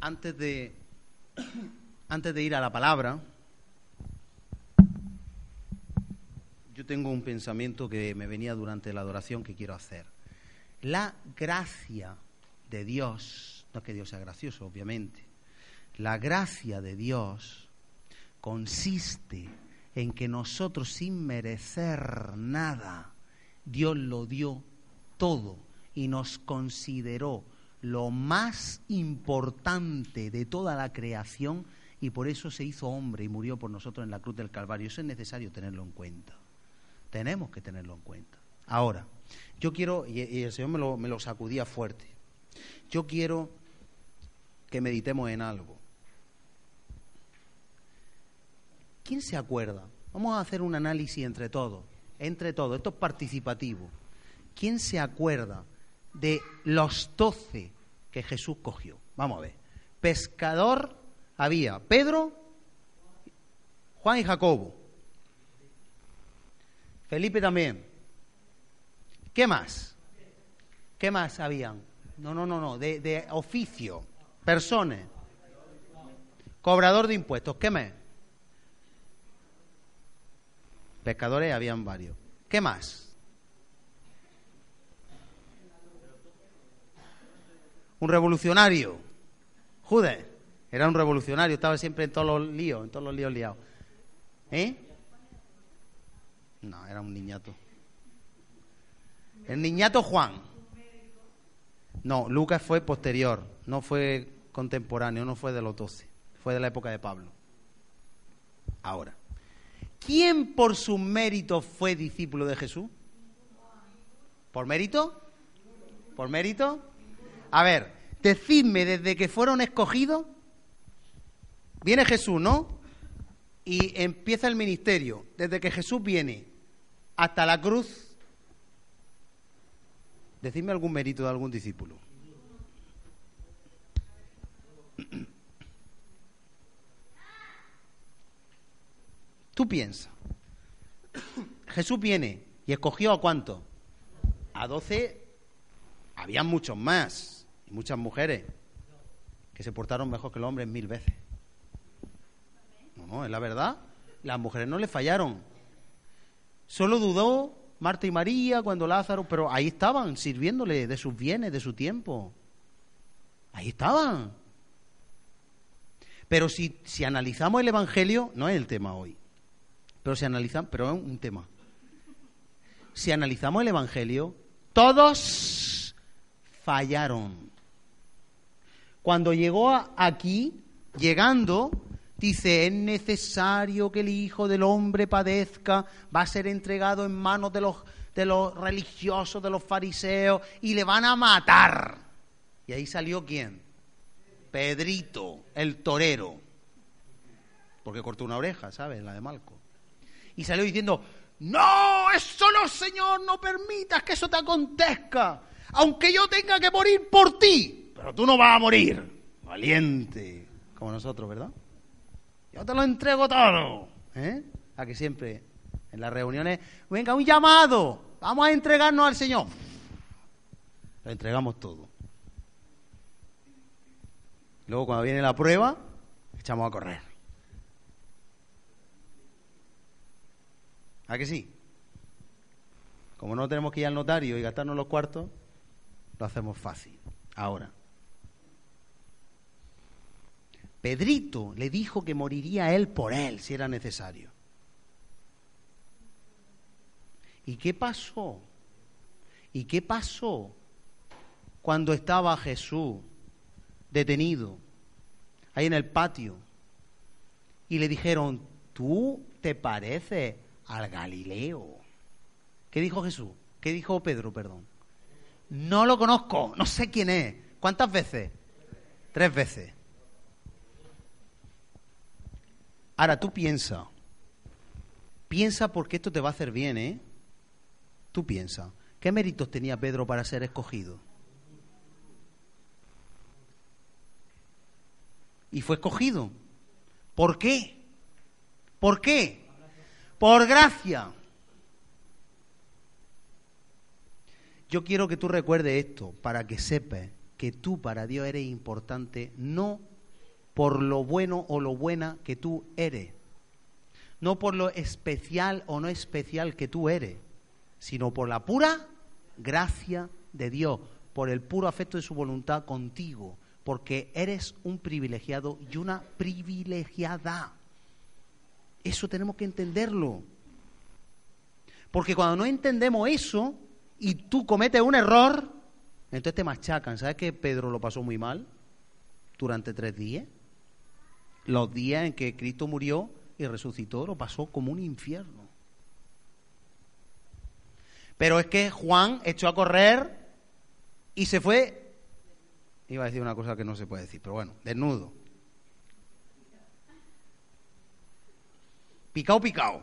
Antes de, antes de ir a la palabra, yo tengo un pensamiento que me venía durante la adoración que quiero hacer. La gracia de Dios, no es que Dios sea gracioso, obviamente, la gracia de Dios consiste en que nosotros sin merecer nada, Dios lo dio todo y nos consideró lo más importante de toda la creación y por eso se hizo hombre y murió por nosotros en la cruz del Calvario. Eso es necesario tenerlo en cuenta. Tenemos que tenerlo en cuenta. Ahora, yo quiero, y, el Señor me lo, me lo sacudía fuerte, yo quiero que meditemos en algo. ¿Quién se acuerda? Vamos a hacer un análisis entre todos, entre todos, esto es participativo. ¿Quién se acuerda de los doce que Jesús cogió? Vamos a ver. Pescador había Pedro, Juan y Jacobo. Felipe también. ¿Qué más? ¿Qué más habían? No, no, no, no, de, de oficio, personas. Cobrador de impuestos, ¿qué más? Pescadores habían varios. ¿Qué más? Un revolucionario. Jude, era un revolucionario, estaba siempre en todos los líos, en todos los líos liados. ¿Eh? No, era un niñato. El niñato Juan. No, Lucas fue posterior, no fue contemporáneo, no fue de los doce, fue de la época de Pablo. Ahora, ¿quién por su mérito fue discípulo de Jesús? ¿Por mérito? ¿Por mérito? A ver, decidme desde que fueron escogidos, viene Jesús, ¿no? Y empieza el ministerio, desde que Jesús viene hasta la cruz, Decidme algún mérito de algún discípulo. Tú piensas. Jesús viene y escogió a cuánto? A doce. Habían muchos más y muchas mujeres que se portaron mejor que los hombres mil veces. No, no, es la verdad. Las mujeres no le fallaron. Solo dudó Marta y María, cuando Lázaro, pero ahí estaban sirviéndole de sus bienes, de su tiempo. Ahí estaban. Pero si, si analizamos el Evangelio, no es el tema hoy, pero si analizamos, pero es un tema. Si analizamos el Evangelio, todos fallaron. Cuando llegó aquí, llegando, Dice, es necesario que el Hijo del Hombre padezca, va a ser entregado en manos de los, de los religiosos, de los fariseos, y le van a matar. Y ahí salió quién? Pedrito, el torero. Porque cortó una oreja, ¿sabes? La de Malco. Y salió diciendo, no, eso no, Señor, no permitas que eso te acontezca. Aunque yo tenga que morir por ti, pero tú no vas a morir. Valiente, como nosotros, ¿verdad? Yo te lo entrego todo. ¿Eh? A que siempre en las reuniones, venga, un llamado, vamos a entregarnos al Señor. Lo entregamos todo. Luego cuando viene la prueba, echamos a correr. ¿A que sí? Como no tenemos que ir al notario y gastarnos los cuartos, lo hacemos fácil. Ahora, Pedrito le dijo que moriría él por él si era necesario. ¿Y qué pasó? ¿Y qué pasó cuando estaba Jesús detenido ahí en el patio? Y le dijeron, tú te pareces al Galileo. ¿Qué dijo Jesús? ¿Qué dijo Pedro, perdón? No lo conozco, no sé quién es, ¿Cuántas veces? Tres veces. Ahora tú piensa, piensa porque esto te va a hacer bien, ¿eh? Tú piensa, ¿qué méritos tenía Pedro para ser escogido? Y fue escogido. ¿Por qué? ¿Por qué? Por gracia. Yo quiero que tú recuerdes esto para que sepas que tú para Dios eres importante no por lo bueno o lo buena que tú eres, no por lo especial o no especial que tú eres, sino por la pura gracia de Dios, por el puro afecto de su voluntad contigo, porque eres un privilegiado y una privilegiada. Eso tenemos que entenderlo. Porque cuando no entendemos eso y tú cometes un error, entonces te machacan. ¿Sabes que Pedro lo pasó muy mal durante tres días? Los días en que Cristo murió y resucitó, lo pasó como un infierno. Pero es que Juan echó a correr y se fue, iba a decir una cosa que no se puede decir, pero bueno, desnudo. Picao, picao.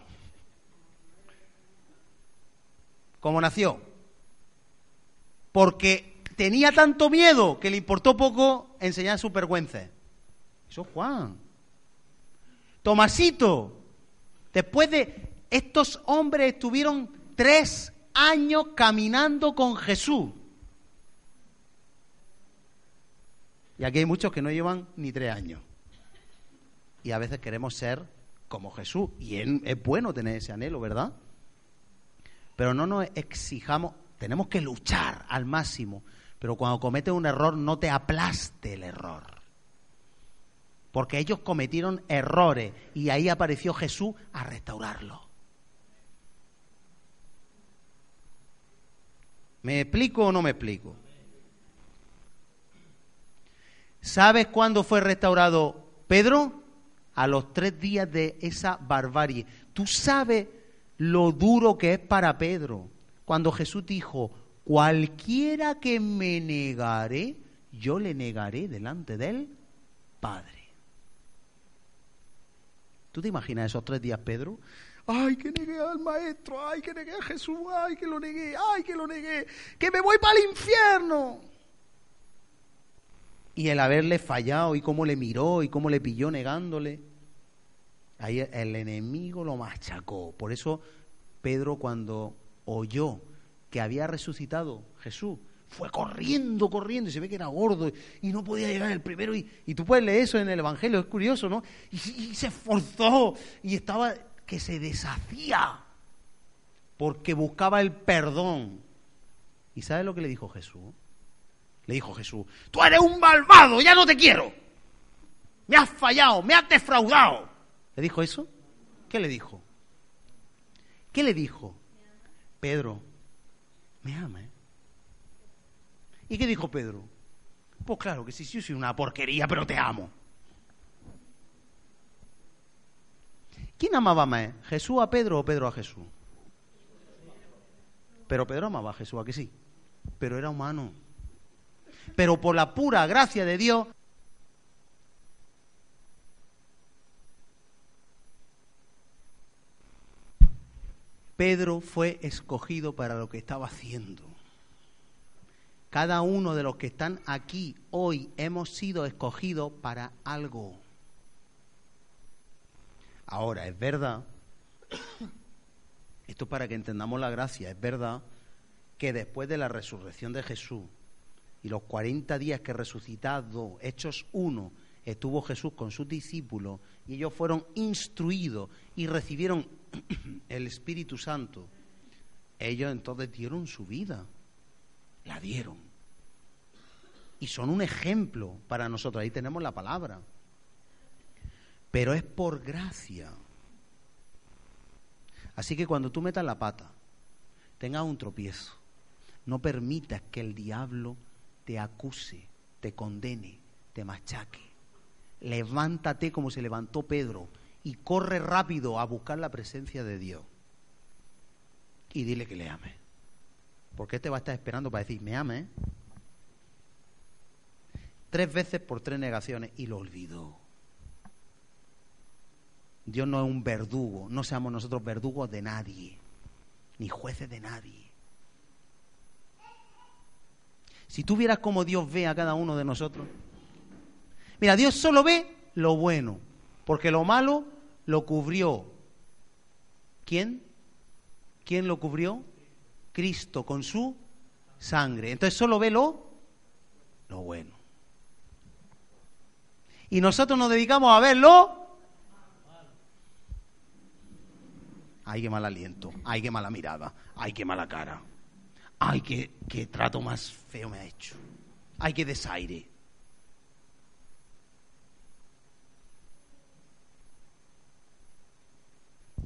¿Cómo nació? Porque tenía tanto miedo que le importó poco enseñar su vergüenza. Eso es Juan. Tomasito, después de estos hombres estuvieron tres años caminando con Jesús. Y aquí hay muchos que no llevan ni tres años. Y a veces queremos ser como Jesús. Y es, bueno tener ese anhelo, ¿verdad? Pero no nos exijamos, tenemos que luchar al máximo. Pero cuando cometes un error, no te aplaste el error porque ellos cometieron errores y ahí apareció Jesús a restaurarlo. ¿Me explico o no me explico? ¿Sabes cuándo fue restaurado Pedro? A los tres días de esa barbarie. Tú sabes lo duro que es para Pedro. Cuando Jesús dijo, cualquiera que me negare, yo le negaré delante del Padre. ¿Tú te imaginas esos tres días, Pedro? Ay, que negué al maestro, ay, que negué a Jesús, ay, que lo negué, ay, que lo negué, que me voy para el infierno. Y el haberle fallado y cómo le miró y cómo le pilló negándole. Ahí el enemigo lo machacó. Por eso Pedro cuando oyó que había resucitado Jesús, fue corriendo, corriendo, y se ve que era gordo y no podía llegar el primero. Y, tú puedes leer eso en el Evangelio, es curioso, ¿no? Y, se esforzó y estaba que se deshacía porque buscaba el perdón. ¿Y sabes lo que le dijo Jesús? Le dijo Jesús, tú eres un malvado, ya no te quiero. Me has fallado, me has defraudado. ¿Le dijo eso? ¿Qué le dijo? ¿Qué le dijo? Pedro, me ama, ¿eh? ¿Y qué dijo Pedro? Pues claro que sí, sí, soy una porquería, pero te amo. ¿Quién amaba más? ¿Jesús a Pedro o Pedro a Jesús? Pero Pedro amaba a Jesús, ¿a que sí? Pero era humano. Pero por la pura gracia de Dios, Pedro fue escogido para lo que estaba haciendo. Cada uno de los que están aquí hoy hemos sido escogidos para algo. Ahora, es verdad, esto para que entendamos la gracia, es verdad que después de la resurrección de Jesús y los 40 días que resucitado, Hechos 1, estuvo Jesús con sus discípulos y ellos fueron instruidos y recibieron el Espíritu Santo, ellos entonces dieron su vida, la dieron y son un ejemplo para nosotros. Ahí tenemos la palabra. Pero es por gracia. Así que cuando tú metas la pata, tengas un tropiezo, no permitas que el diablo te acuse, te condene, te machaque. Levántate como se levantó Pedro y corre rápido a buscar la presencia de Dios. Y dile que le ame. Porque te va a estar esperando para decir, me ame. Tres veces por tres negaciones y lo olvidó. Dios no es un verdugo, no seamos nosotros verdugos de nadie, ni jueces de nadie. Si tú vieras cómo Dios ve a cada uno de nosotros. Mira, Dios solo ve lo bueno, porque lo malo lo cubrió. ¿Quién? ¿Quién lo cubrió? Cristo con su sangre. Entonces solo ve lo, lo bueno. Y nosotros nos dedicamos a verlo. Ay, qué mal aliento. Ay, qué mala mirada. Ay, qué mala cara. Ay, qué, qué trato más feo me ha hecho. Ay, qué desaire.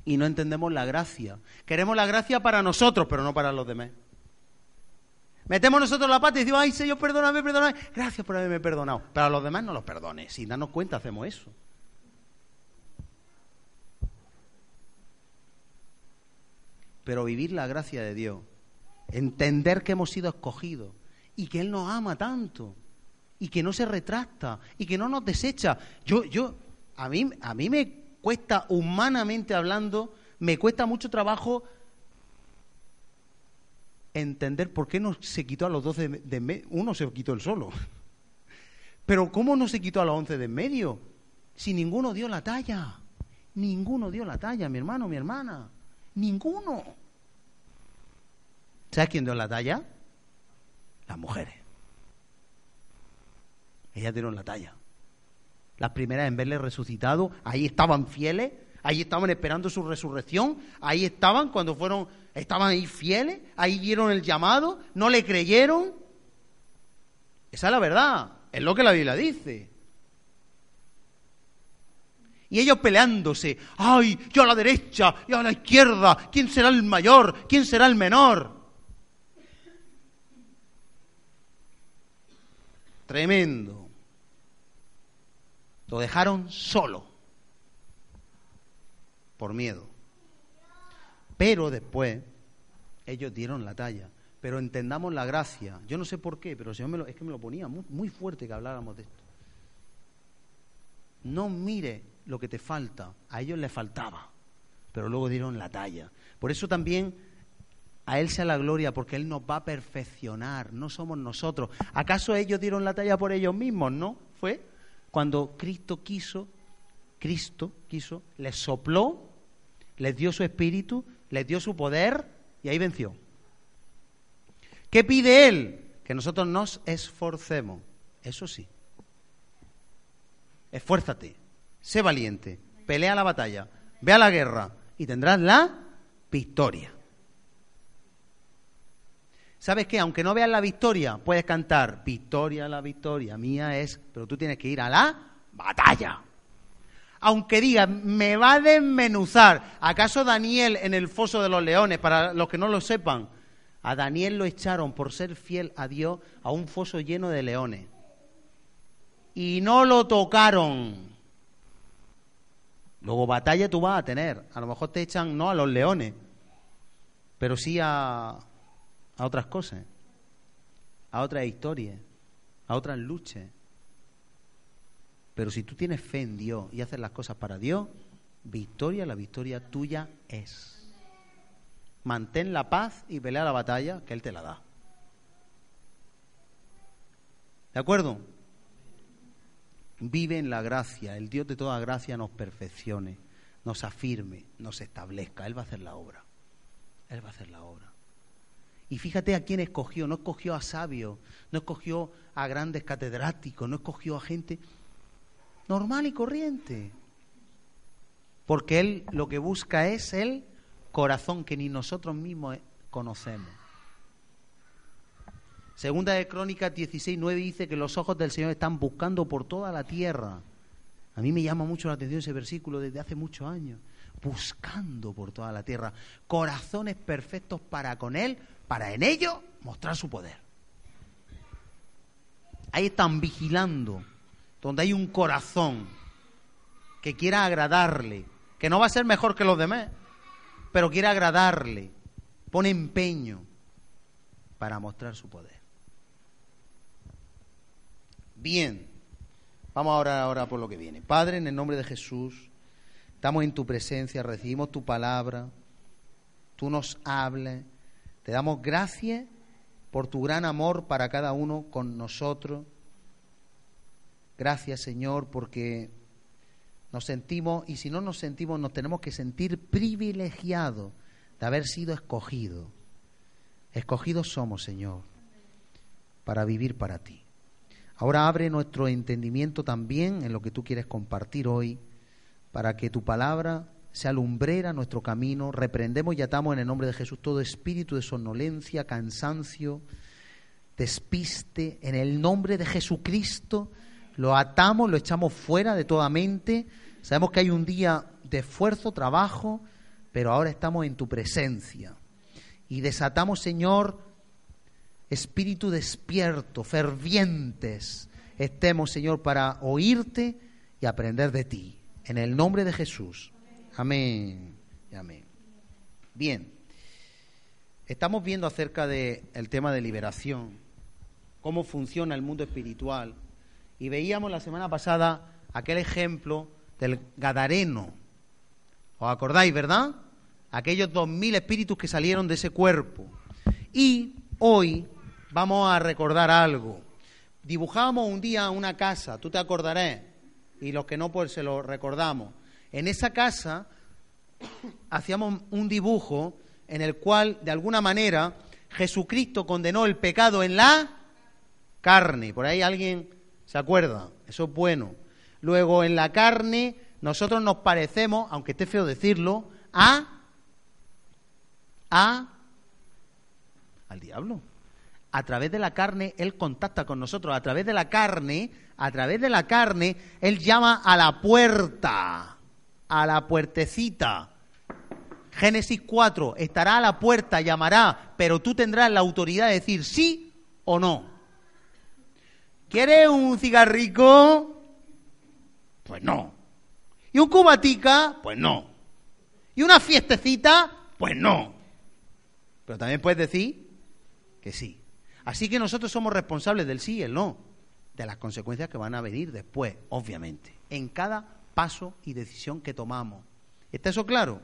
Y no entendemos la gracia. Queremos la gracia para nosotros, pero no para los demás. Metemos nosotros la pata y decimos, ay Señor, perdóname, perdóname. Gracias por haberme perdonado. Pero a los demás no los perdones. Sin darnos cuenta hacemos eso. Pero vivir la gracia de Dios entender que hemos sido escogidos y que Él nos ama tanto y que no se retracta y que no nos desecha. Yo, yo, a mí, a mí me cuesta humanamente hablando, me cuesta mucho trabajo entender por qué no se quitó a los doce de, de medio. Uno se quitó el solo. Pero ¿cómo no se quitó a los once de en medio? Si ninguno dio la talla. Ninguno dio la talla, mi hermano, mi hermana. Ninguno. ¿Sabes quién dio la talla? Las mujeres. Ellas dieron la talla. Las primeras en verle resucitado, ahí estaban fieles, ahí estaban esperando su resurrección, ahí estaban cuando fueron, estaban ahí fieles, ahí dieron el llamado, no le creyeron. Esa es la verdad, es lo que la Biblia dice. Y ellos peleándose, ay, yo a la derecha, yo a la izquierda, ¿quién será el mayor? ¿Quién será el menor? Tremendo. Lo dejaron solo. Por miedo. Pero después ellos dieron la talla. Pero entendamos la gracia. Yo no sé por qué, pero me lo, es que me lo ponía muy, muy fuerte que habláramos de esto. No mire lo que te falta. A ellos les faltaba. Pero luego dieron la talla. Por eso también a Él sea la gloria porque Él nos va a perfeccionar, no somos nosotros. ¿Acaso ellos dieron la talla por ellos mismos? No, fue cuando Cristo quiso, Cristo quiso, les sopló, les dio su espíritu, les dio su poder y ahí venció. ¿Qué pide Él? Que nosotros nos esforcemos. Eso sí. Esfuérzate, sé valiente, pelea la batalla, ve a la guerra y tendrás la victoria. ¿Sabes qué? Aunque no veas la victoria, puedes cantar, victoria, la victoria mía es, pero tú tienes que ir a la batalla. Aunque digas, me va a desmenuzar. ¿Acaso Daniel en el foso de los leones, para los que no lo sepan, a Daniel lo echaron por ser fiel a Dios a un foso lleno de leones? Y no lo tocaron. Luego batalla tú vas a tener. A lo mejor te echan no a los leones, pero sí a, a otras cosas, a otras historias, a otras luchas. Pero si tú tienes fe en Dios y haces las cosas para Dios, victoria, la victoria tuya es. Mantén la paz y pelea la batalla que Él te la da. ¿De acuerdo? Vive en la gracia. El Dios de toda gracia nos perfeccione, nos afirme, nos establezca. Él va a hacer la obra. Él va a hacer la obra. Y fíjate a quién escogió, no escogió a sabios, no escogió a grandes catedráticos, no escogió a gente normal y corriente. Porque Él lo que busca es el corazón que ni nosotros mismos conocemos. Segunda de Crónicas 16, 9 dice que los ojos del Señor están buscando por toda la tierra. A mí me llama mucho la atención ese versículo desde hace muchos años. Buscando por toda la tierra. Corazones perfectos para con Él, para en ello mostrar su poder. Ahí están vigilando, donde hay un corazón que quiera agradarle, que no va a ser mejor que los demás, pero quiere agradarle, pone empeño para mostrar su poder. Bien. Vamos a orar ahora por lo que viene. Padre, en el nombre de Jesús, estamos en tu presencia, recibimos tu palabra, tú nos hables, te damos gracias por tu gran amor para cada uno con nosotros. Gracias, Señor, porque nos sentimos, y si no nos sentimos, nos tenemos que sentir privilegiados de haber sido escogidos. Escogidos somos, Señor, para vivir para ti. Ahora abre nuestro entendimiento también en lo que tú quieres compartir hoy, para que tu palabra sea lumbrera nuestro camino. Reprendemos y atamos en el nombre de Jesús todo espíritu de somnolencia, cansancio, despiste. En el nombre de Jesucristo lo atamos, lo echamos fuera de toda mente. Sabemos que hay un día de esfuerzo, trabajo, pero ahora estamos en tu presencia. Y desatamos, Señor, espíritu despierto, fervientes, estemos, Señor, para oírte y aprender de ti. En el nombre de Jesús. Amén. Amén. Bien. Estamos viendo acerca del tema de liberación, cómo funciona el mundo espiritual y veíamos la semana pasada aquel ejemplo del Gadareno. ¿Os acordáis, verdad? Aquellos dos mil espíritus que salieron de ese cuerpo. Y hoy vamos a recordar algo. Dibujábamos un día una casa, tú te acordarás, y los que no, pues se lo recordamos. En esa casa hacíamos un dibujo en el cual, de alguna manera, Jesucristo condenó el pecado en la carne. Por ahí alguien ¿Se acuerda? Eso es bueno. Luego, en la carne, nosotros nos parecemos, aunque esté feo decirlo, a. a. al diablo. A través de la carne, Él contacta con nosotros. A través de la carne, a través de la carne, Él llama a la puerta, a la puertecita. Génesis 4, estará a la puerta, llamará, pero tú tendrás la autoridad de decir sí o no. ¿Quieres un cigarrico? Pues no. ¿Y un cubatica? Pues no. ¿Y una fiestecita? Pues no. Pero también puedes decir que sí. Así que nosotros somos responsables del sí y el no, de las consecuencias que van a venir después, obviamente, en cada paso y decisión que tomamos. ¿Está eso claro?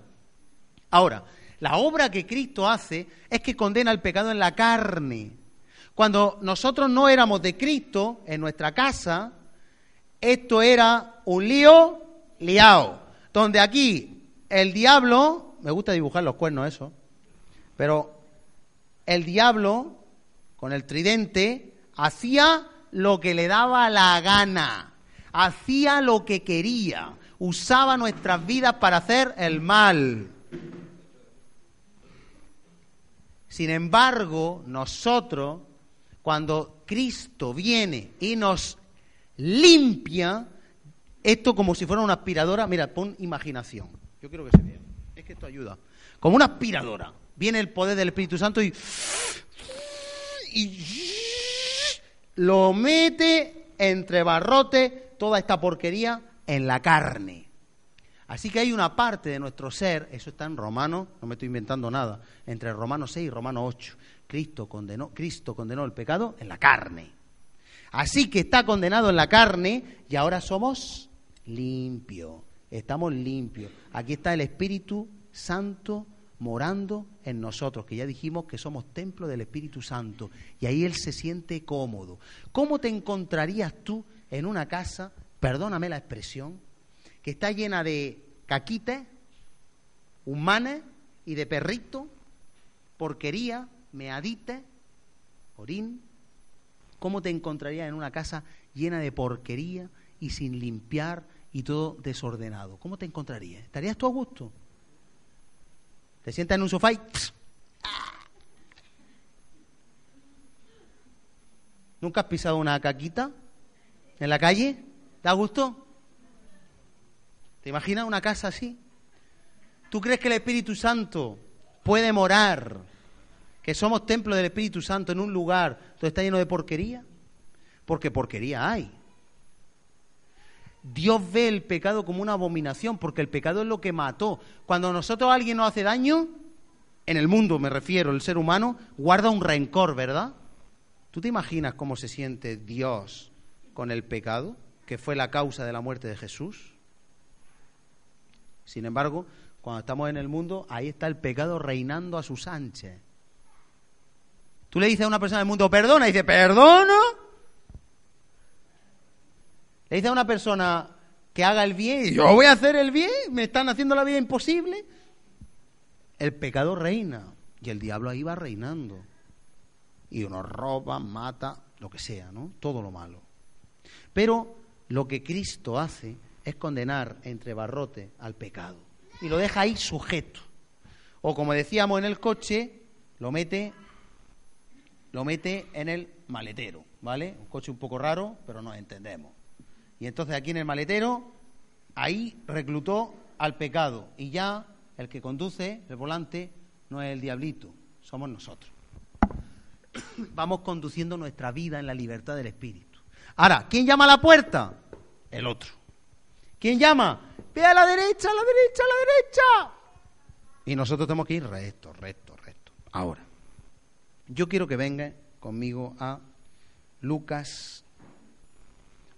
Ahora, la obra que Cristo hace es que condena el pecado en la carne. Cuando nosotros no éramos de Cristo en nuestra casa, esto era un lío liado. Donde aquí el diablo, me gusta dibujar los cuernos eso, pero el diablo con el tridente hacía lo que le daba la gana, hacía lo que quería, usaba nuestras vidas para hacer el mal. Sin embargo, nosotros cuando Cristo viene y nos limpia, esto como si fuera una aspiradora, mira, pon imaginación. Yo quiero que se vea. Es que esto ayuda. Como una aspiradora. Viene el poder del Espíritu Santo y, lo mete entre barrote toda esta porquería en la carne. Así que hay una parte de nuestro ser, eso está en Romanos, no me estoy inventando nada, entre Romanos 6 y Romanos 8, Cristo condenó, Cristo condenó el pecado en la carne. Así que está condenado en la carne y ahora somos limpios. Estamos limpios. Aquí está el Espíritu Santo morando en nosotros, que ya dijimos que somos templo del Espíritu Santo y ahí Él se siente cómodo. ¿Cómo te encontrarías tú en una casa, perdóname la expresión, que está llena de caquites, humanes y de perrito, porquería, meadite, orín, ¿cómo te encontrarías en una casa llena de porquería y sin limpiar y todo desordenado? ¿Cómo te encontrarías? ¿Estarías tú a gusto? Te sientas en un sofá y... ¿Nunca has pisado una caquita en la calle? ¿Te da gusto? ¿Te imaginas una casa así? ¿Tú crees que el Espíritu Santo puede morar que somos templo del Espíritu Santo en un lugar donde está lleno de porquería? Porque porquería hay. Dios ve el pecado como una abominación, porque el pecado es lo que mató. Cuando nosotros a alguien nos hace daño, en el mundo me refiero, el ser humano guarda un rencor, ¿verdad? ¿Tú te imaginas cómo se siente Dios con el pecado, que fue la causa de la muerte de Jesús. Sin embargo, cuando estamos en el mundo, ahí está el pecado reinando a sus anchas. Tú le dices a una persona del mundo, perdona, y dice, ¿perdono? Le dices a una persona que haga el bien, y yo voy a hacer el bien, me están haciendo la vida imposible. El pecado reina y el diablo ahí va reinando. Y uno roba, mata, lo que sea, ¿no? Todo lo malo. Pero lo que Cristo hace es condenar entre barrote al pecado. Y lo deja ahí sujeto. O como decíamos en el coche, lo mete, lo mete en el maletero, ¿vale? Un coche un poco raro, pero nos entendemos. Y entonces aquí en el maletero, ahí reclutó al pecado. Y ya el que conduce el volante no es el diablito, somos nosotros. Vamos conduciendo nuestra vida en la libertad del Espíritu. Ahora, ¿quién llama a la puerta? El otro. ¿Quién llama? Ve a la derecha, a la derecha, a la derecha. Y nosotros tenemos que ir recto, recto, recto. Ahora, yo quiero que venga conmigo a Lucas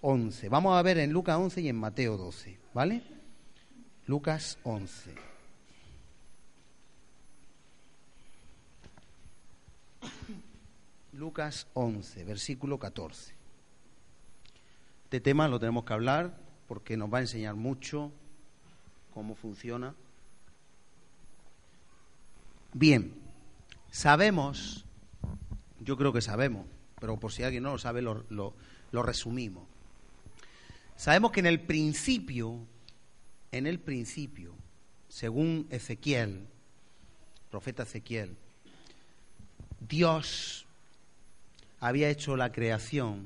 11. Vamos a ver en Lucas 11 y en Mateo 12, ¿vale? Lucas 11. Lucas 11, versículo 14. Este tema lo tenemos que hablar porque nos va a enseñar mucho cómo funciona. Bien, sabemos, yo creo que sabemos, pero por si alguien no lo sabe, lo, lo resumimos. Sabemos que en el principio, en el principio, según Ezequiel, profeta Ezequiel, Dios había hecho la creación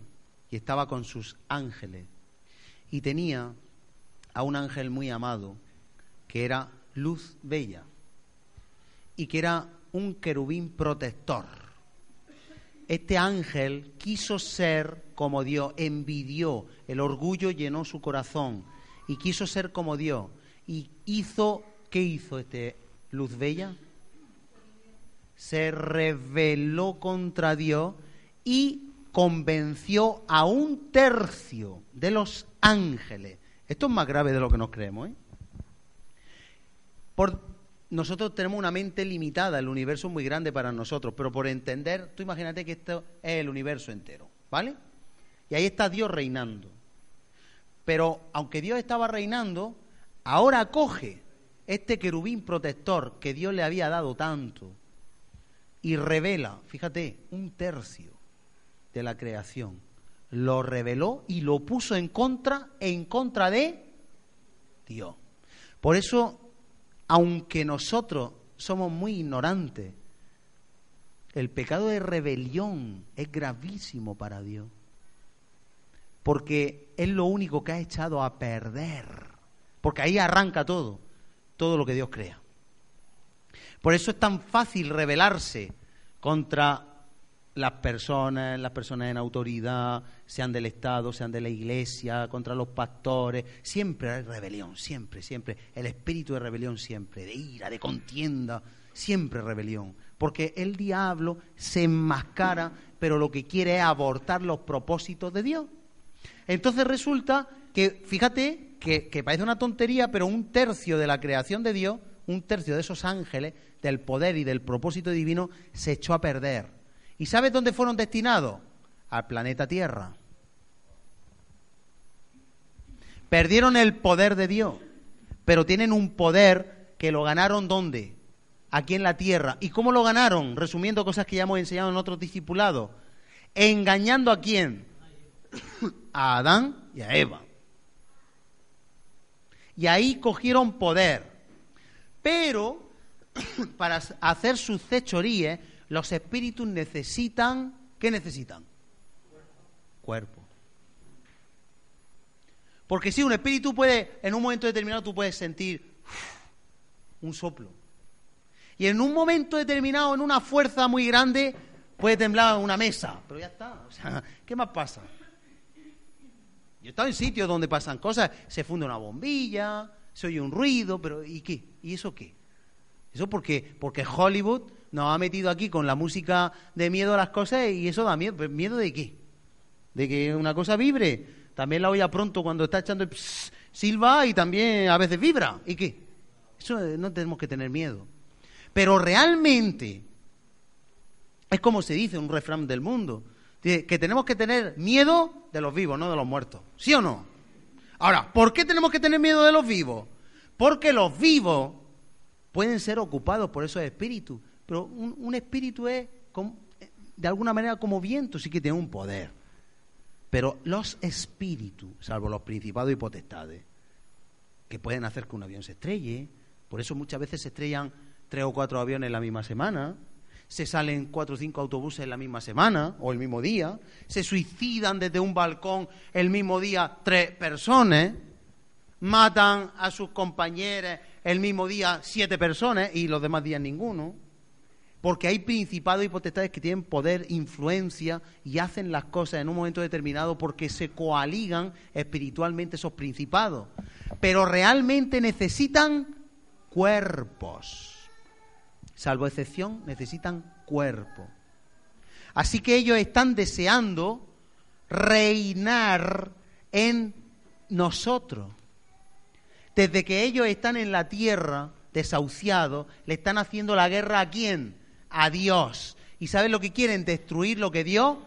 y estaba con sus ángeles y tenía a un ángel muy amado que era luz bella y que era un querubín protector. Este ángel quiso ser como Dios, envidió, el orgullo llenó su corazón y quiso ser como Dios. Y hizo, ¿qué hizo este luz bella? Se rebeló contra Dios y convenció a un tercio de los ángeles. Esto es más grave de lo que nos creemos. ¿eh? Por, nosotros tenemos una mente limitada, el universo es muy grande para nosotros, pero por entender, tú imagínate que esto es el universo entero, ¿vale? Y ahí está Dios reinando. Pero aunque Dios estaba reinando, ahora coge este querubín protector que Dios le había dado tanto y revela, fíjate, un tercio de la creación. Lo reveló y lo puso en contra, en contra de Dios. Por eso, aunque nosotros somos muy ignorantes, el pecado de rebelión es gravísimo para Dios. Porque es lo único que ha echado a perder. Porque ahí arranca todo, todo lo que Dios crea. Por eso es tan fácil rebelarse contra las personas, las personas en autoridad, sean del Estado, sean de la Iglesia, contra los pastores. Siempre hay rebelión, siempre, siempre. El espíritu de rebelión siempre, de ira, de contienda, siempre rebelión. Porque el diablo se enmascara, pero lo que quiere es abortar los propósitos de Dios. Entonces resulta que, fíjate, que, que parece una tontería, pero un tercio de la creación de Dios, un tercio de esos ángeles, del poder y del propósito divino, se echó a perder ¿Y sabes dónde fueron destinados? Al planeta Tierra. Perdieron el poder de Dios, pero tienen un poder que lo ganaron ¿dónde? Aquí en la Tierra. ¿Y cómo lo ganaron? Resumiendo cosas que ya hemos enseñado en otros discipulados. Engañando a quién? A Adán y a Eva. Y ahí cogieron poder. Pero para hacer sus cechorías los espíritus necesitan, ¿qué necesitan? Cuerpo. Porque si un espíritu puede, en un momento determinado tú puedes sentir un soplo. Y en un momento determinado, en una fuerza muy grande, puede temblar una mesa. Pero ya está. O sea, ¿qué más pasa? Yo he estado en sitios donde pasan cosas, se funde una bombilla, se oye un ruido, pero ¿y qué? ¿Y eso qué? Eso porque, porque Hollywood nos ha metido aquí con la música de miedo a las cosas y eso da miedo. ¿Miedo de qué? de que una cosa vibre. También la olla pronto cuando está echando el silba y también a veces vibra. ¿Y qué? Eso eh, no tenemos que tener miedo. Pero realmente es como se dice un refrán del mundo, que tenemos que tener miedo de los vivos, no de los muertos. ¿Sí o no? Ahora, ¿por qué tenemos que tener miedo de los vivos? Porque los vivos pueden ser ocupados por esos espíritus, pero un, espíritu es de alguna manera como viento, sí que tiene un poder. Pero los espíritus, salvo los principados y potestades, que pueden hacer que un avión se estrelle, por eso muchas veces se estrellan tres o cuatro aviones en la misma semana, se salen cuatro o cinco autobuses en la misma semana o el mismo día, se suicidan desde un balcón el mismo día tres personas, matan a sus compañeros el mismo día siete personas y los demás días ninguno. Porque hay principados y potestades que tienen poder, influencia y hacen las cosas en un momento determinado porque se coaligan espiritualmente esos principados. Pero realmente necesitan cuerpos. Salvo excepción, necesitan cuerpo. Así que ellos están deseando reinar en nosotros. Desde que ellos están en la tierra, desahuciados, le están haciendo la guerra a quién? A Dios. ¿Y saben lo que quieren? Destruir lo que Dios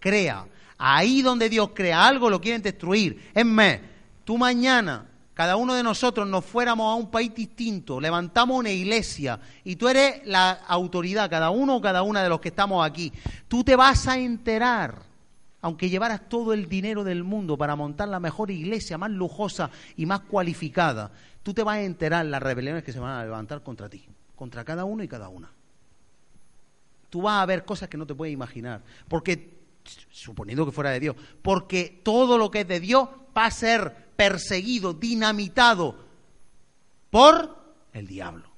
crea. Ahí donde Dios crea algo lo quieren destruir. Es más, tú mañana, cada uno de nosotros nos fuéramos a un país distinto, levantamos una iglesia y tú eres la autoridad, cada uno o cada una de los que estamos aquí. Tú te vas a enterar, aunque llevaras todo el dinero del mundo para montar la mejor iglesia, más lujosa y más cualificada, tú te vas a enterar las rebeliones que se van a levantar contra ti, contra cada uno y cada una tú vas a ver cosas que no te puedes imaginar. Porque, suponiendo que fuera de Dios, porque todo lo que es de Dios va a ser perseguido, dinamitado por el diablo.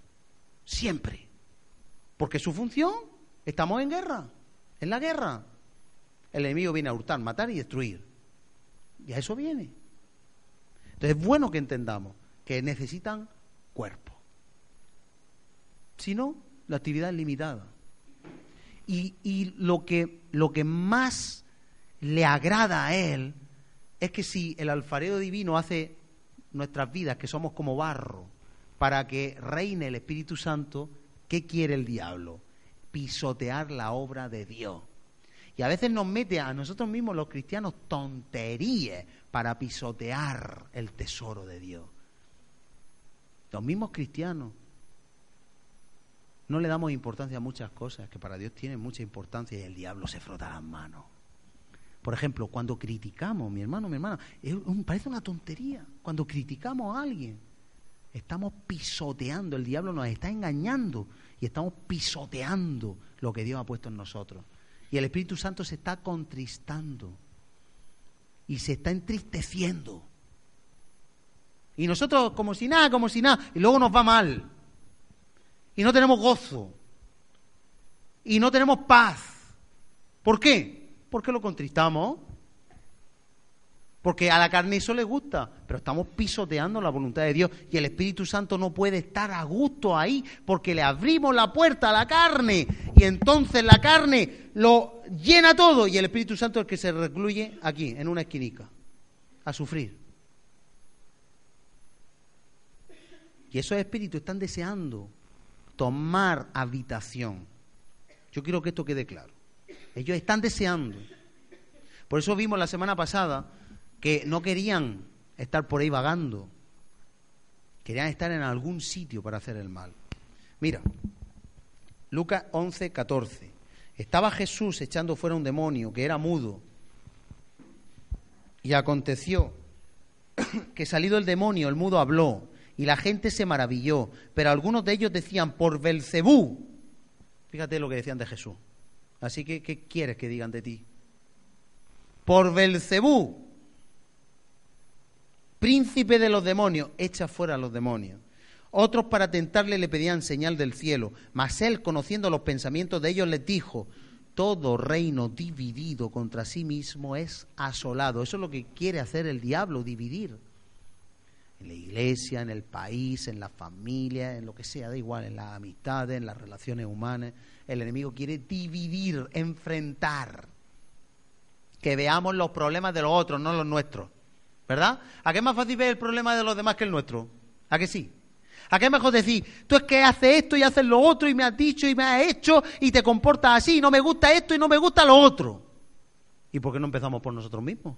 Siempre. Porque su función, estamos en guerra, en la guerra. El enemigo viene a hurtar, matar y destruir. Y a eso viene. Entonces es bueno que entendamos que necesitan cuerpo. Si no, la actividad es limitada. Y, lo, que, lo que más le agrada a Él es que si el alfarero divino hace nuestras vidas, que somos como barro, para que reine el Espíritu Santo, ¿qué quiere el diablo? Pisotear la obra de Dios. Y a veces nos mete a nosotros mismos los cristianos tonterías para pisotear el tesoro de Dios. Los mismos cristianos no le damos importancia a muchas cosas que para Dios tienen mucha importancia y el diablo se frota las manos. Por ejemplo, cuando criticamos, mi hermano, mi hermana, parece una tontería. Cuando criticamos a alguien, estamos pisoteando, el diablo nos está engañando y estamos pisoteando lo que Dios ha puesto en nosotros. Y el Espíritu Santo se está contristando y se está entristeciendo. Y nosotros como si nada, como si nada, y luego nos va mal y no tenemos gozo y no tenemos paz. ¿Por qué? Porque lo contristamos. Porque a la carne eso le gusta, pero estamos pisoteando la voluntad de Dios y el Espíritu Santo no puede estar a gusto ahí porque le abrimos la puerta a la carne y entonces la carne lo llena todo y el Espíritu Santo es el que se recluye aquí, en una esquinica, a sufrir. Y esos espíritus están deseando tomar habitación. Yo quiero que esto quede claro. Ellos están deseando. Por eso vimos la semana pasada que no querían estar por ahí vagando. Querían estar en algún sitio para hacer el mal. Mira, Lucas 11, 14. Estaba Jesús echando fuera un demonio que era mudo. Y aconteció que salido el demonio, el mudo habló y la gente se maravilló, pero algunos de ellos decían, por Belcebú. Fíjate lo que decían de Jesús. Así que, ¿qué quieres que digan de ti? Por Belcebú, príncipe de los demonios, echa fuera a los demonios. Otros para tentarle le pedían señal del cielo, mas él, conociendo los pensamientos de ellos, les dijo, todo reino dividido contra sí mismo es asolado. Eso es lo que quiere hacer el diablo, dividir en la iglesia, en el país, en la familia, en lo que sea, da igual, en las amistades, en las relaciones humanas. El enemigo quiere dividir, enfrentar. que veamos los problemas de los otros, no los nuestros. ¿Verdad? ¿A qué es más fácil ver el problema de los demás que el nuestro? ¿A qué sí? ¿A qué es mejor decir, tú es que haces esto y haces lo otro y me has dicho y me has hecho y te comportas así y no me gusta esto y no me gusta lo otro? ¿Y por qué no empezamos por nosotros mismos?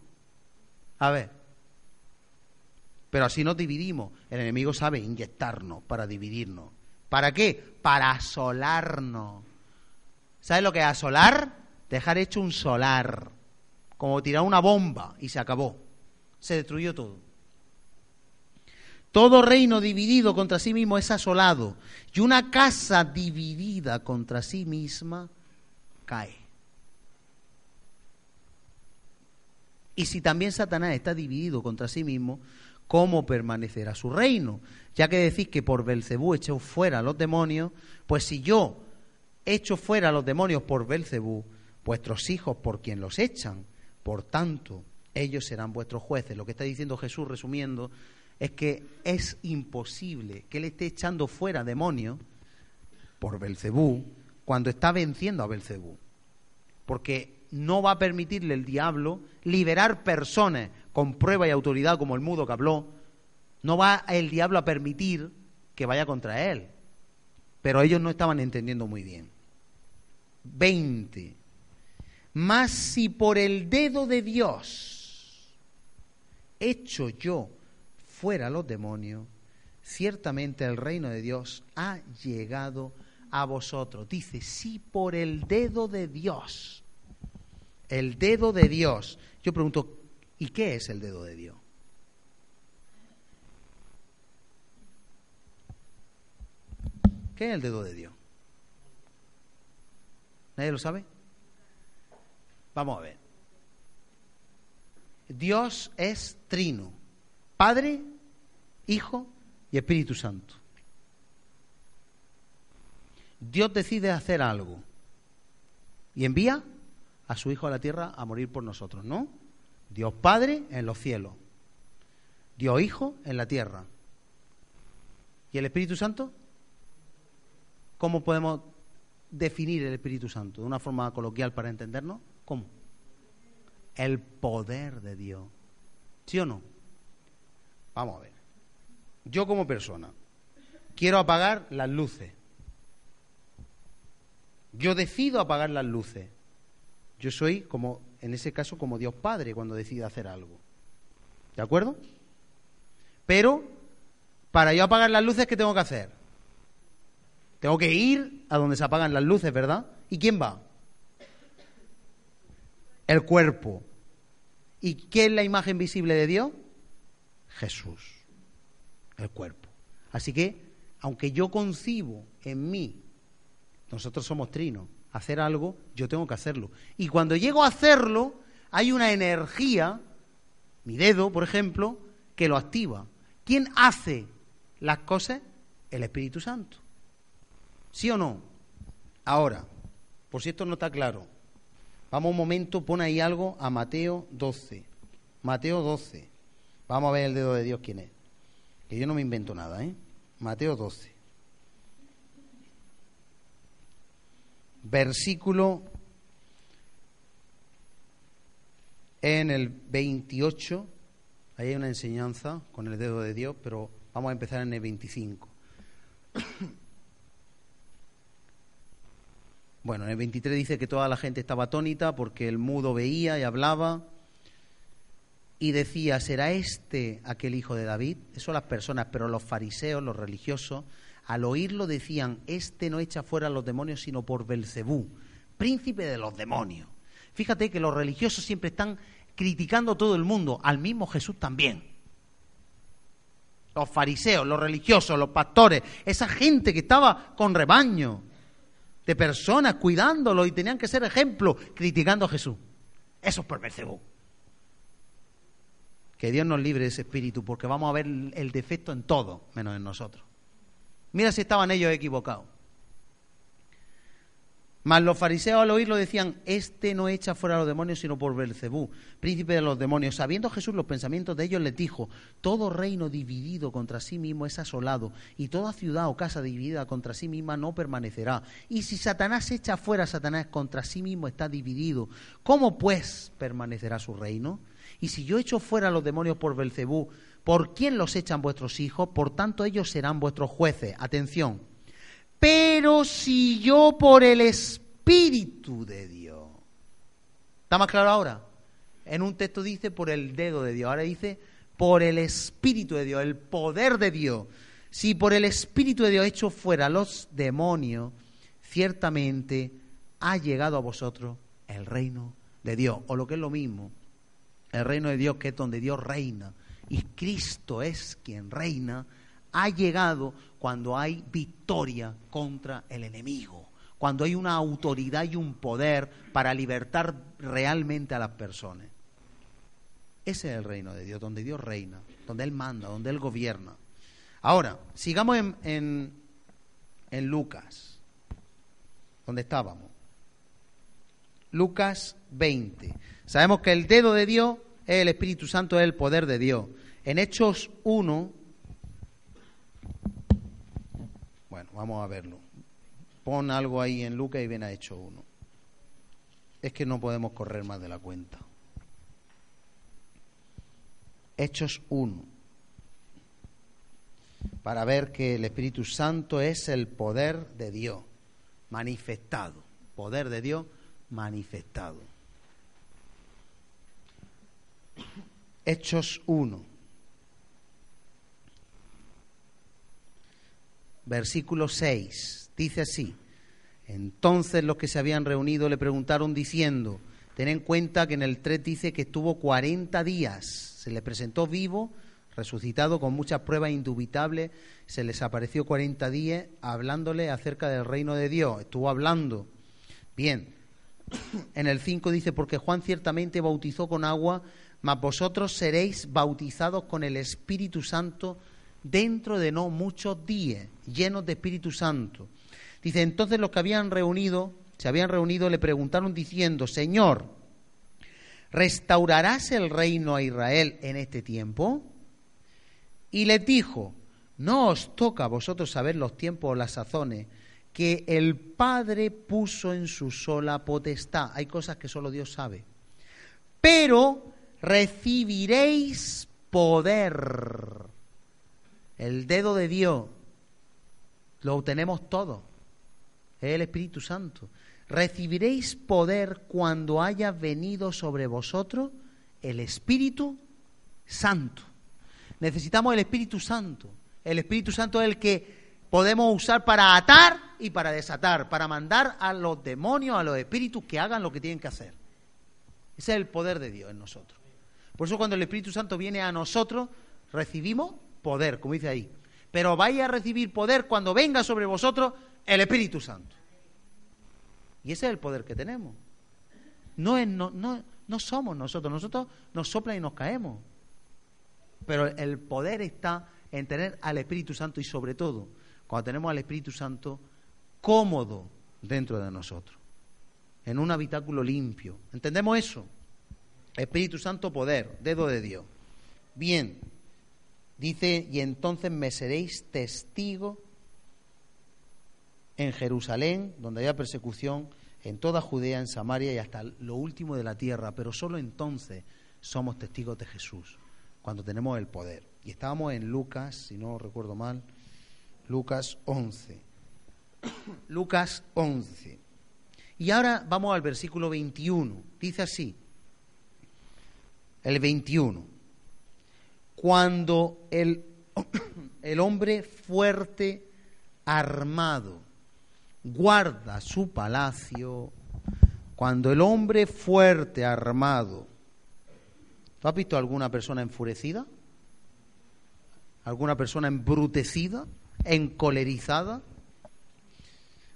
A ver. Pero así nos dividimos. El enemigo sabe inyectarnos para dividirnos. ¿Para qué? Para asolarnos. ¿Sabes lo que es asolar? Dejar hecho un solar. Como tirar una bomba y se acabó. Se destruyó todo. Todo reino dividido contra sí mismo es asolado. Y una casa dividida contra sí misma cae. Y si también Satanás está dividido contra sí mismo, ¿cómo permanecerá su reino? Ya que decís que por Belcebú echó fuera a los demonios, pues si yo echo fuera a los demonios por Belcebú, vuestros hijos por quien los echan, por tanto, ellos serán vuestros jueces. Lo que está diciendo Jesús, resumiendo, es que es imposible que él esté echando fuera demonios por Belcebú cuando está venciendo a Belcebú. Porque no va a permitirle el diablo liberar personas con prueba y autoridad como el mudo que habló. No va el diablo a permitir que vaya contra él. Pero ellos no estaban entendiendo muy bien. 20. Mas si por el dedo de Dios hecho yo fuera los demonios, ciertamente el reino de Dios ha llegado a vosotros. Dice, si por el dedo de Dios, el dedo de Dios. Yo pregunto, ¿y qué es el dedo de Dios? ¿Qué es el dedo de Dios? ¿Nadie lo sabe? Vamos a ver. Dios es trino. Padre, Hijo y Espíritu Santo. Dios decide hacer algo y envía a su Hijo a la tierra a morir por nosotros, ¿no? Dios Padre en los cielos, Dios Hijo en la tierra. ¿Y el Espíritu Santo? ¿Cómo podemos definir el Espíritu Santo? De una forma coloquial para entendernos. ¿Cómo? El poder de Dios. ¿Sí o no? Vamos a ver. Yo como persona quiero apagar las luces. Yo decido apagar las luces. Yo soy como, en ese caso, como Dios Padre cuando decide hacer algo. ¿De acuerdo? Pero, para yo apagar las luces, ¿qué tengo que hacer? Tengo que ir a donde se apagan las luces, ¿verdad? ¿Y quién va? El cuerpo. ¿Y qué es la imagen visible de Dios? Jesús el cuerpo. Así que, aunque yo concibo en mí, nosotros somos trinos, hacer algo, yo tengo que hacerlo. Y cuando llego a hacerlo, hay una energía, mi dedo, por ejemplo, que lo activa. ¿Quién hace las cosas? El Espíritu Santo. ¿Sí o no? Ahora, por si esto no está claro, vamos un momento, pon ahí algo a Mateo 12. Mateo 12. Vamos a ver el dedo de Dios quién es que yo no me invento nada, ¿eh? Mateo 12. Versículo en el 28, ahí hay una enseñanza con el dedo de Dios, pero vamos a empezar en el 25. Bueno, en el 23 dice que toda la gente estaba atónita porque el mudo veía y hablaba y decía, ¿será este aquel hijo de David? Eso las personas, pero los fariseos, los religiosos, al oírlo decían, este no echa fuera a los demonios sino por Belcebú, príncipe de los demonios. Fíjate que los religiosos siempre están criticando a todo el mundo, al mismo Jesús también. Los fariseos, los religiosos, los pastores, esa gente que estaba con rebaño de personas cuidándolo y tenían que ser ejemplo, criticando a Jesús. Eso es por Belcebú. Que Dios nos libre de ese espíritu, porque vamos a ver el defecto en todo, menos en nosotros. Mira si estaban ellos equivocados. Mas los fariseos al oírlo decían, este no echa fuera a los demonios sino por Belcebú, príncipe de los demonios. Sabiendo Jesús los pensamientos de ellos, les dijo, todo reino dividido contra sí mismo es asolado, y toda ciudad o casa dividida contra sí misma no permanecerá. Y si Satanás echa fuera a Satanás contra sí mismo está dividido, ¿cómo pues permanecerá su reino? Y si yo echo fuera a los demonios por Belcebú, ¿por quién los echan vuestros hijos? Por tanto ellos serán vuestros jueces. Atención pero si yo por el Espíritu de Dios. ¿Está más claro ahora? En un texto dice por el dedo de Dios, ahora dice por el Espíritu de Dios, el poder de Dios. Si por el Espíritu de Dios echo fuera los demonios, ciertamente ha llegado a vosotros el reino de Dios. O lo que es lo mismo, el reino de Dios que es donde Dios reina. Y Cristo es quien reina ha llegado cuando hay victoria contra el enemigo, cuando hay una autoridad y un poder para libertar realmente a las personas. Ese es el reino de Dios, donde Dios reina, donde Él manda, donde Él gobierna. Ahora, sigamos en, Lucas, donde estábamos. Lucas 20. Sabemos que el dedo de Dios el Espíritu Santo, es el poder de Dios. En Hechos 1, Vamos a verlo. Pon algo ahí en Lucas y ven a Hecho uno. Es que no podemos correr más de la cuenta. Hechos 1. Para ver que el Espíritu Santo es el poder de Dios manifestado. Poder de Dios manifestado. Hechos 1. versículo 6. Dice así. Entonces los que se habían reunido le preguntaron diciendo, ten en cuenta que en el 3 dice que estuvo 40 días, se le presentó vivo, resucitado con muchas pruebas indubitables, se les apareció 40 días hablándole acerca del reino de Dios, estuvo hablando. Bien, en el 5 dice, porque Juan ciertamente bautizó con agua, mas vosotros seréis bautizados con el Espíritu Santo dentro de no muchos días, llenos de Espíritu Santo. Dice, entonces los que habían reunido, se habían reunido, le preguntaron diciendo, Señor, ¿restaurarás el reino a Israel en este tiempo? Y les dijo, no os toca a vosotros saber los tiempos o las sazones que el Padre puso en su sola potestad. Hay cosas que solo Dios sabe. Pero recibiréis poder el dedo de Dios lo tenemos todo. Es el Espíritu Santo. Recibiréis poder cuando haya venido sobre vosotros el Espíritu Santo. Necesitamos el Espíritu Santo. El Espíritu Santo es el que podemos usar para atar y para desatar, para mandar a los demonios, a los espíritus que hagan lo que tienen que hacer. Ese es el poder de Dios en nosotros. Por eso cuando el Espíritu Santo viene a nosotros, recibimos poder, como dice ahí. Pero vais a recibir poder cuando venga sobre vosotros el Espíritu Santo. Y ese es el poder que tenemos. No, es, no, no, no somos nosotros, nosotros nos soplan y nos caemos. Pero el poder está en tener al Espíritu Santo y sobre todo cuando tenemos al Espíritu Santo cómodo dentro de nosotros, en un habitáculo limpio. ¿Entendemos eso? Espíritu Santo, poder, dedo de Dios. Bien, Dice, y entonces me seréis testigo en Jerusalén, donde haya persecución, en toda Judea, en Samaria y hasta lo último de la tierra, pero solo entonces somos testigos de Jesús, cuando tenemos el poder. Y estábamos en Lucas, si no recuerdo mal, Lucas 11. Lucas 11. Y ahora vamos al versículo 21. Dice así, el 21 cuando el, el hombre fuerte, armado, guarda su palacio, cuando el hombre fuerte, armado, ¿tú has visto alguna persona enfurecida? ¿Alguna persona embrutecida? ¿Encolerizada?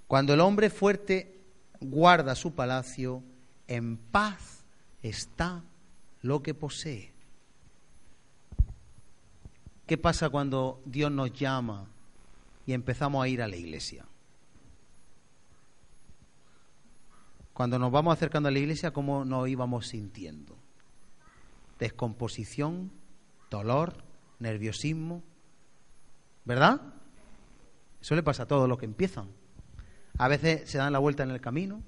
Cuando el hombre fuerte guarda su palacio, en paz está lo que posee. ¿Qué pasa cuando Dios nos llama y empezamos a ir a la iglesia? cuando nos vamos acercando a la iglesia, cómo nos íbamos sintiendo. Descomposición, dolor, nerviosismo, ¿verdad? Eso le pasa a todos los que empiezan. A veces se dan la vuelta en el camino,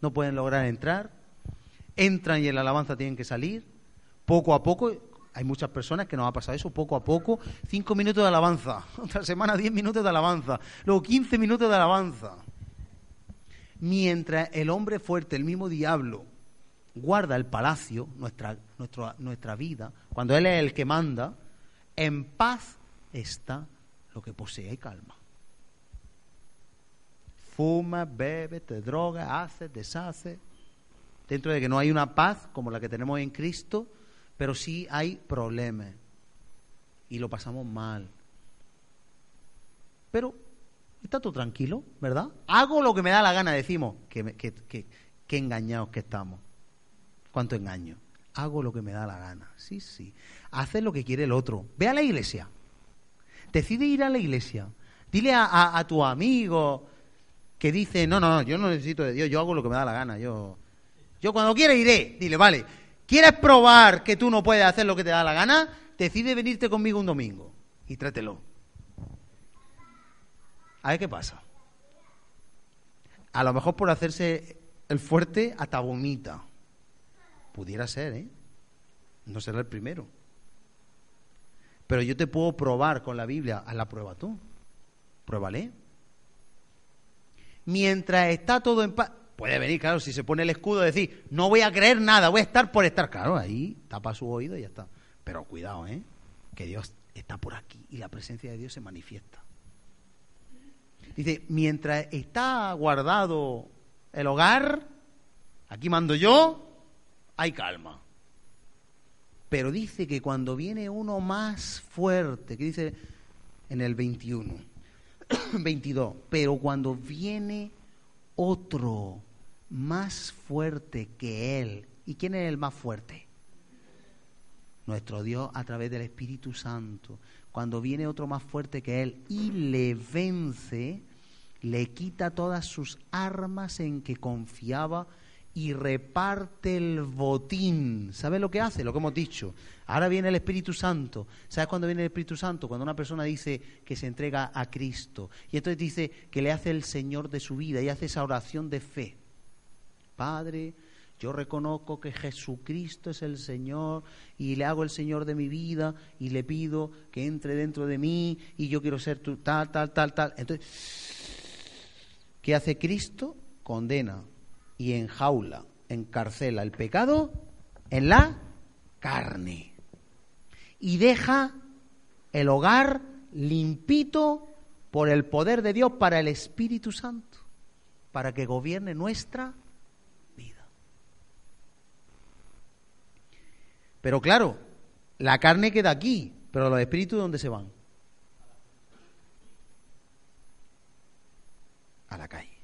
no pueden lograr entrar, entran y en la alabanza tienen que salir. Poco a poco, hay muchas personas que nos ha pasado eso, poco a poco, cinco minutos de alabanza, otra semana diez minutos de alabanza, luego quince minutos de alabanza. Mientras el hombre fuerte, el mismo diablo, guarda el palacio, nuestra, nuestra, nuestra vida, cuando Él es el que manda, en paz está lo que posee y calma. Fuma, bebe, te droga, hace, deshace. Dentro de que no hay una paz como la que tenemos en Cristo, pero sí hay problemas. Y lo pasamos mal. Pero está todo tranquilo, ¿verdad? Hago lo que me da la gana, decimos. Que, que, que engañados que estamos. ¿Cuánto engaño? Hago lo que me da la gana. Sí, sí. Hace lo que quiere el otro. Ve a la iglesia. Decide ir a la iglesia. Dile a, tu amigo que dice, no, no, yo no necesito de Dios, yo hago lo que me da la gana. Yo, yo cuando quiera iré. Dile, vale, ¿quieres probar que tú no puedes hacer lo que te da la gana? Decide venirte conmigo un domingo y trátelo. A ver qué pasa. A lo mejor por hacerse el fuerte hasta vomita. Pudiera ser, ¿eh? No será el primero. Pero yo te puedo probar con la Biblia. Haz la prueba tú. Pruébale. Mientras está todo en paz. Puede venir, claro, si se pone el escudo, decir, no voy a creer nada, voy a estar por estar. Claro, ahí tapa su oído y ya está. Pero cuidado, ¿eh? Que Dios está por aquí y la presencia de Dios se manifiesta. Dice, mientras está guardado el hogar, aquí mando yo, hay calma. Pero dice que cuando viene uno más fuerte, que dice en el 21, 22, pero cuando viene otro más fuerte que él, ¿y quién es el más fuerte? Nuestro Dios a través del Espíritu Santo. Cuando viene otro más fuerte que él y le vence, le quita todas sus armas en que confiaba y reparte el botín. ¿Sabe lo que hace? Lo que hemos dicho. Ahora viene el Espíritu Santo. ¿Sabes cuándo viene el Espíritu Santo? Cuando una persona dice que se entrega a Cristo. Y entonces dice que le hace el Señor de su vida y hace esa oración de fe. Padre, yo reconozco que Jesucristo es el Señor y le hago el Señor de mi vida y le pido que entre dentro de mí y yo quiero ser tu tal, tal, tal, tal. Entonces, ¿qué hace Cristo? Condena y enjaula, encarcela el pecado en la carne. Y deja el hogar limpito por el poder de Dios para el Espíritu Santo, para que gobierne nuestra vida. Pero claro, la carne queda aquí, pero los espíritus ¿dónde se van? A la calle.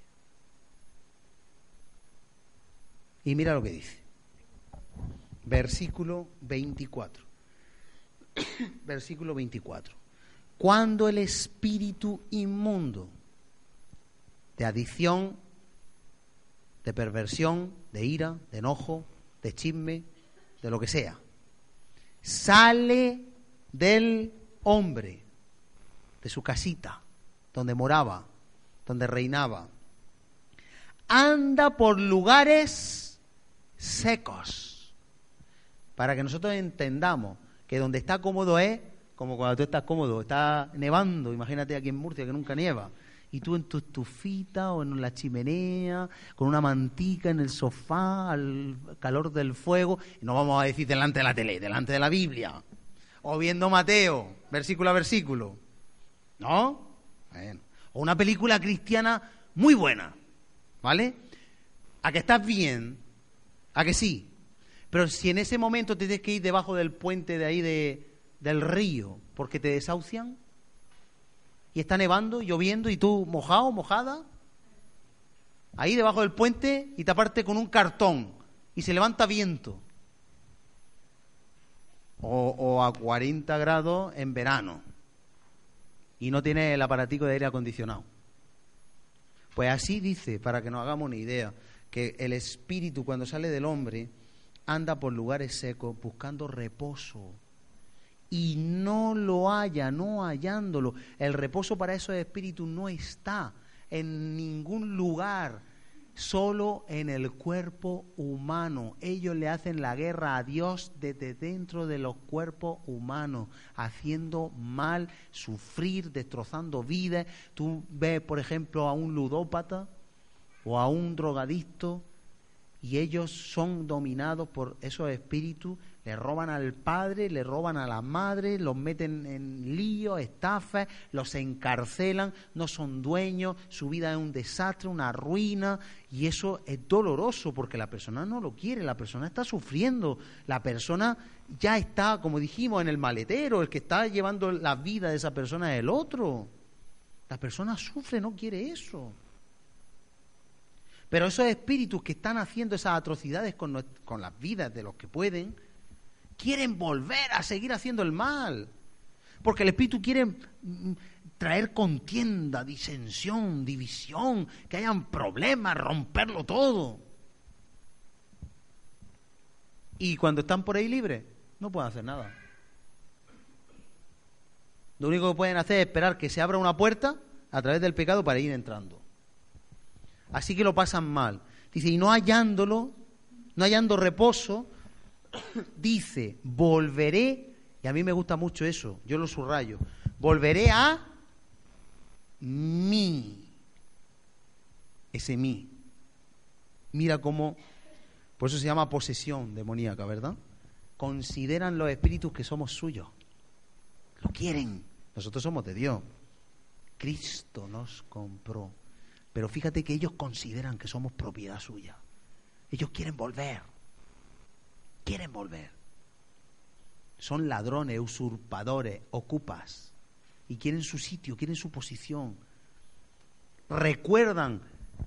Y mira lo que dice. Versículo 24. Versículo 24. Cuando el espíritu inmundo de adicción, de perversión, de ira, de enojo, de chisme, de lo que sea, sale del hombre, de su casita, donde moraba, donde reinaba, anda por lugares secos. Para que nosotros entendamos que donde está cómodo es como cuando tú estás cómodo, está nevando, imagínate aquí en Murcia que nunca nieva, y tú en tu estufita o en la chimenea, con una mantica en el sofá, al calor del fuego, y no vamos a decir delante de la tele, delante de la Biblia, o viendo Mateo, versículo a versículo, ¿no? O una película cristiana muy buena, ¿vale? A que estás bien, ¿A que sí? Pero si en ese momento te tienes que ir debajo del puente de ahí de, del río porque te desahucian y está nevando, lloviendo y tú mojado, mojada, ahí debajo del puente y taparte con un cartón y se levanta viento. O, o a 40 grados en verano y no tiene el aparatico de aire acondicionado. Pues así dice, para que nos hagamos una idea que el espíritu cuando sale del hombre anda por lugares secos buscando reposo y no lo haya, no hallándolo. El reposo para esos espíritus no está en ningún lugar, solo en el cuerpo humano. Ellos le hacen la guerra a Dios desde dentro de los cuerpos humanos, haciendo mal, sufrir, destrozando vidas. Tú ves, por ejemplo, a un ludópata o a un drogadicto y ellos son dominados por esos espíritus, le roban al padre, le roban a la madre, los meten en líos, estafas, los encarcelan, no son dueños, su vida es un desastre, una ruina, y eso es doloroso porque la persona no lo quiere, la persona está sufriendo, la persona ya está, como dijimos, en el maletero, el que está llevando la vida de esa persona es el otro. La persona sufre, no quiere eso. Pero esos espíritus que están haciendo esas atrocidades con, las vidas de los que pueden, quieren volver a seguir haciendo el mal. Porque el espíritu quiere mm, traer contienda, disensión, división, que hayan problemas, romperlo todo. Y cuando están por ahí libres, no pueden hacer nada. Lo único que pueden hacer es esperar que se abra una puerta a través del pecado para ir entrando. Así que lo pasan mal. Dice, y no hallándolo, no hallando reposo, dice, volveré, y a mí me gusta mucho eso, yo lo subrayo, volveré a mí. Ese mí. Mira cómo, por eso se llama posesión demoníaca, ¿verdad? Consideran los espíritus que somos suyos. Lo quieren. Nosotros somos de Dios. Cristo nos compró. Pero fíjate que ellos consideran que somos propiedad suya. Ellos quieren volver. Quieren volver. Son ladrones, usurpadores, ocupas. Y quieren su sitio, quieren su posición. Recuerdan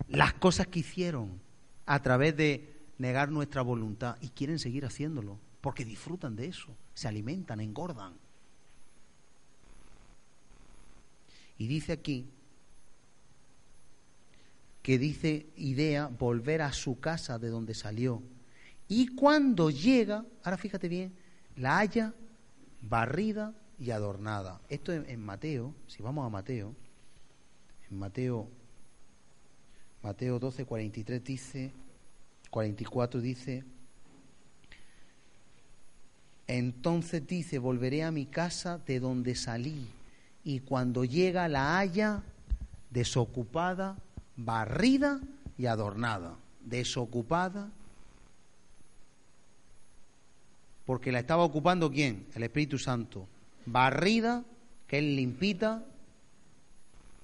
las cosas que hicieron a través de negar nuestra voluntad y quieren seguir haciéndolo porque disfrutan de eso, se alimentan, engordan. Y dice aquí que dice idea volver a su casa de donde salió. Y cuando llega, ahora fíjate bien, la haya barrida y adornada. Esto en, Mateo, si vamos a Mateo, en Mateo, Mateo 12, 43 dice, 44 dice, entonces dice, volveré a mi casa de donde salí, y cuando llega la haya desocupada barrida y adornada, desocupada, porque la estaba ocupando quién? El Espíritu Santo. Barrida, que es limpita,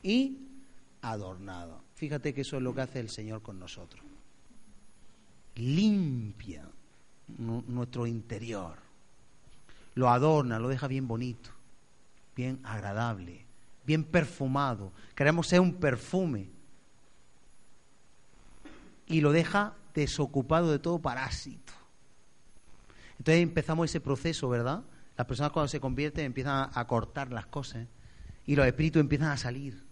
y adornada. Fíjate que eso es lo que hace el Señor con nosotros. Limpia nuestro interior. Lo adorna, lo deja bien bonito, bien agradable, bien perfumado. Queremos ser un perfume y lo deja desocupado de todo parásito. Entonces empezamos ese proceso, ¿verdad? Las personas cuando se convierten empiezan a cortar las cosas y los espíritus empiezan a salir,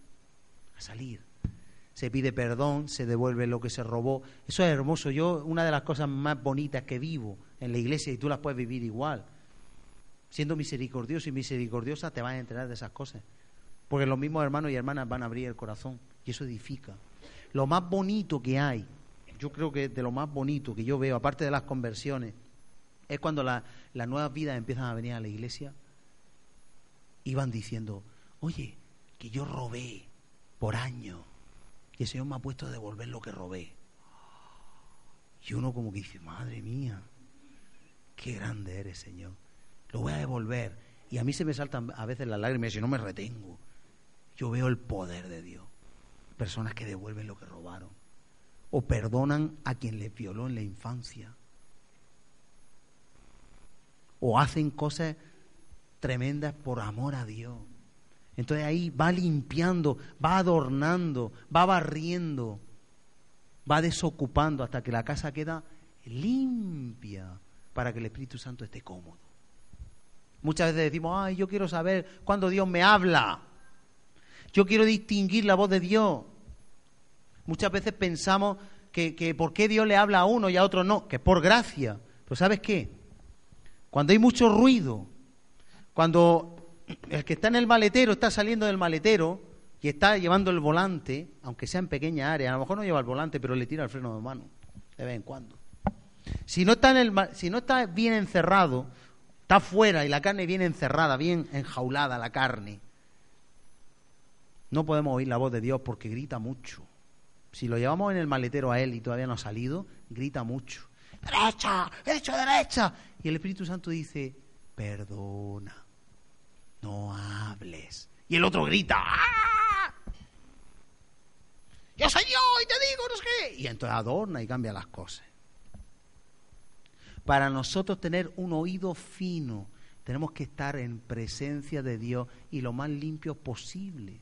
a salir. Se pide perdón, se devuelve lo que se robó. Eso es hermoso. Yo, una de las cosas más bonitas que vivo en la iglesia, y tú las puedes vivir igual, siendo misericordioso y misericordiosa, te vas a enterar de esas cosas. Porque los mismos hermanos y hermanas van a abrir el corazón y eso edifica. Lo más bonito que hay yo creo que de lo más bonito que yo veo, aparte de las conversiones, es cuando las nuevas vidas empiezan a venir a la iglesia y van diciendo, oye, que yo robé por años y el Señor me ha puesto a devolver lo que robé. Y uno como que dice, madre mía, qué grande eres, Señor. Lo voy a devolver. Y a mí se me saltan a veces las lágrimas y no me retengo. Yo veo el poder de Dios. Personas que devuelven lo que robaron o perdonan a quien les violó en la infancia. O hacen cosas tremendas por amor a Dios. Entonces ahí va limpiando, va adornando, va barriendo, va desocupando hasta que la casa queda limpia para que el Espíritu Santo esté cómodo. Muchas veces decimos, ay, yo quiero saber cuándo Dios me habla. Yo quiero distinguir la voz de Dios. Muchas veces pensamos, que, que por qué Dios le habla a uno y a otro no, que por gracia. Pero ¿sabes qué? Cuando hay mucho ruido, cuando el que está en el maletero está saliendo del maletero y está llevando el volante, aunque sea en pequeña área, a lo mejor no lleva el volante, pero le tira el freno de mano de vez en cuando. Si no está, en el, si no está bien encerrado, está fuera y la carne bien encerrada, bien enjaulada la carne, no podemos oír la voz de Dios porque grita mucho. Si lo llevamos en el maletero a Él y todavía no ha salido, grita mucho. Derecha, derecha, derecha. Y el Espíritu Santo dice, perdona, no hables. Y el otro grita, ¡Ah! Yo soy yo y te digo, no sé qué. Y entonces adorna y cambia las cosas. Para nosotros tener un oído fino, tenemos que estar en presencia de Dios y lo más limpio posible.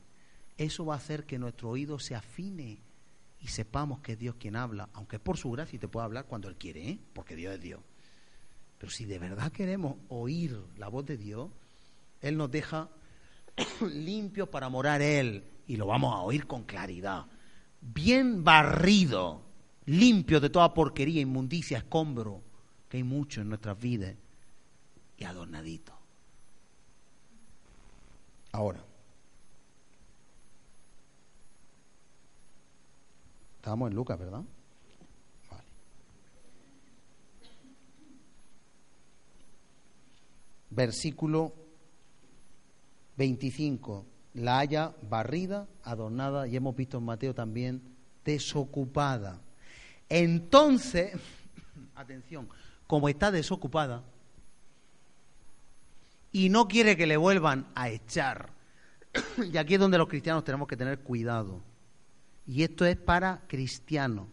Eso va a hacer que nuestro oído se afine y sepamos que es Dios quien habla, aunque por su gracia y te puede hablar cuando Él quiere, ¿eh? porque Dios es Dios. Pero si de verdad queremos oír la voz de Dios, Él nos deja limpios para morar Él y lo vamos a oír con claridad. Bien barrido, limpio de toda porquería, inmundicia, escombro, que hay mucho en nuestras vidas, y adornadito. Ahora, Estábamos en Lucas, ¿verdad? Vale. Versículo 25. La haya barrida, adornada, y hemos visto en Mateo también, desocupada. Entonces, atención, como está desocupada y no quiere que le vuelvan a echar, y aquí es donde los cristianos tenemos que tener cuidado y esto es para cristianos.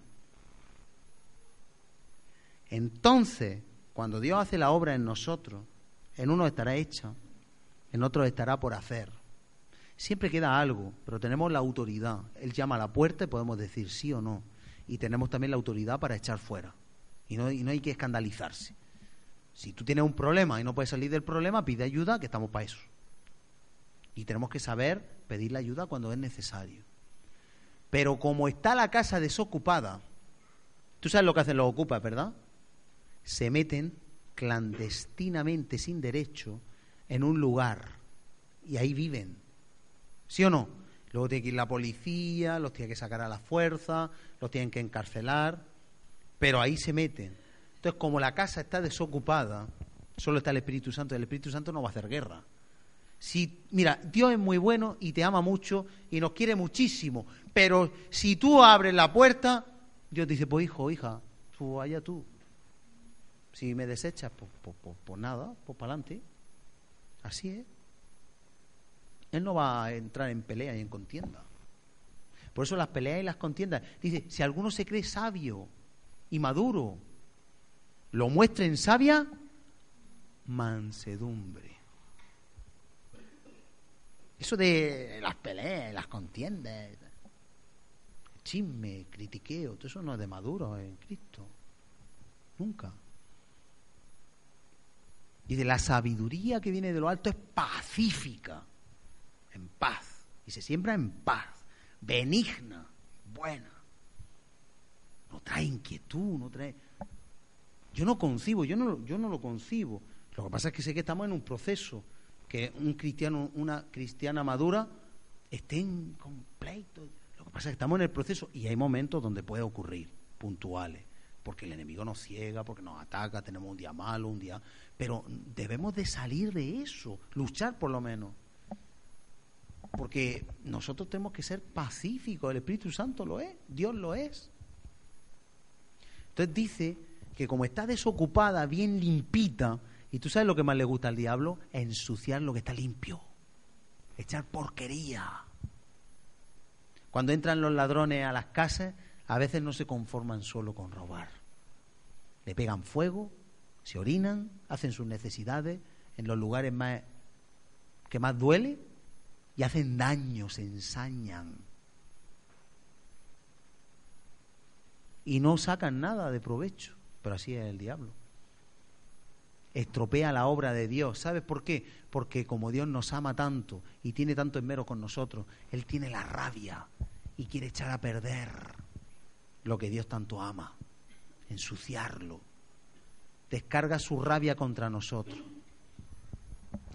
Entonces, cuando Dios hace la obra en nosotros, en uno estará hecha, en otro estará por hacer. Siempre queda algo, pero tenemos la autoridad. Él llama a la puerta y podemos decir sí o no. Y tenemos también la autoridad para echar fuera. Y no, y no hay que escandalizarse. Si tú tienes un problema y no puedes salir del problema, pide ayuda, que estamos para eso. Y tenemos que saber pedir la ayuda cuando es necesario. Pero como está la casa desocupada, tú sabes lo que hacen los ocupas, ¿verdad? Se meten clandestinamente, sin derecho, en un lugar y ahí viven. ¿Sí o no? Luego tiene que ir la policía, los tiene que sacar a la fuerza, los tienen que encarcelar, pero ahí se meten. Entonces, como la casa está desocupada, solo está el Espíritu Santo, el Espíritu Santo no va a hacer guerra. Si, mira, Dios es muy bueno y te ama mucho y nos quiere muchísimo, pero si tú abres la puerta, Dios dice, pues hijo, hija, tú allá tú. Si me desechas, pues, pues, pues, pues nada, pues para adelante. Así es. Él no va a entrar en pelea y en contienda. Por eso las peleas y las contiendas. Dice, si alguno se cree sabio y maduro, lo muestra en sabia mansedumbre. Eso de las peleas, las contiendas, chisme, critiqueo, todo eso no es de maduro en Cristo. Nunca. Y de la sabiduría que viene de lo alto es pacífica, en paz. Y se siembra en paz, benigna, buena. No trae inquietud, no trae... Yo no concibo, yo no, yo no lo concibo. Lo que pasa es que sé que estamos en un proceso que un cristiano, una cristiana madura estén completo. Lo que pasa es que estamos en el proceso y hay momentos donde puede ocurrir, puntuales, porque el enemigo nos ciega, porque nos ataca, tenemos un día malo, un día... Pero debemos de salir de eso, luchar por lo menos. Porque nosotros tenemos que ser pacíficos, el Espíritu Santo lo es, Dios lo es. Entonces dice que como está desocupada, bien limpita, ¿Y tú sabes lo que más le gusta al diablo? Ensuciar lo que está limpio. Echar porquería. Cuando entran los ladrones a las casas, a veces no se conforman solo con robar. Le pegan fuego, se orinan, hacen sus necesidades en los lugares más que más duele y hacen daño, se ensañan. Y no sacan nada de provecho, pero así es el diablo estropea la obra de Dios. ¿Sabes por qué? Porque como Dios nos ama tanto y tiene tanto enmero con nosotros, Él tiene la rabia y quiere echar a perder lo que Dios tanto ama, ensuciarlo. Descarga su rabia contra nosotros.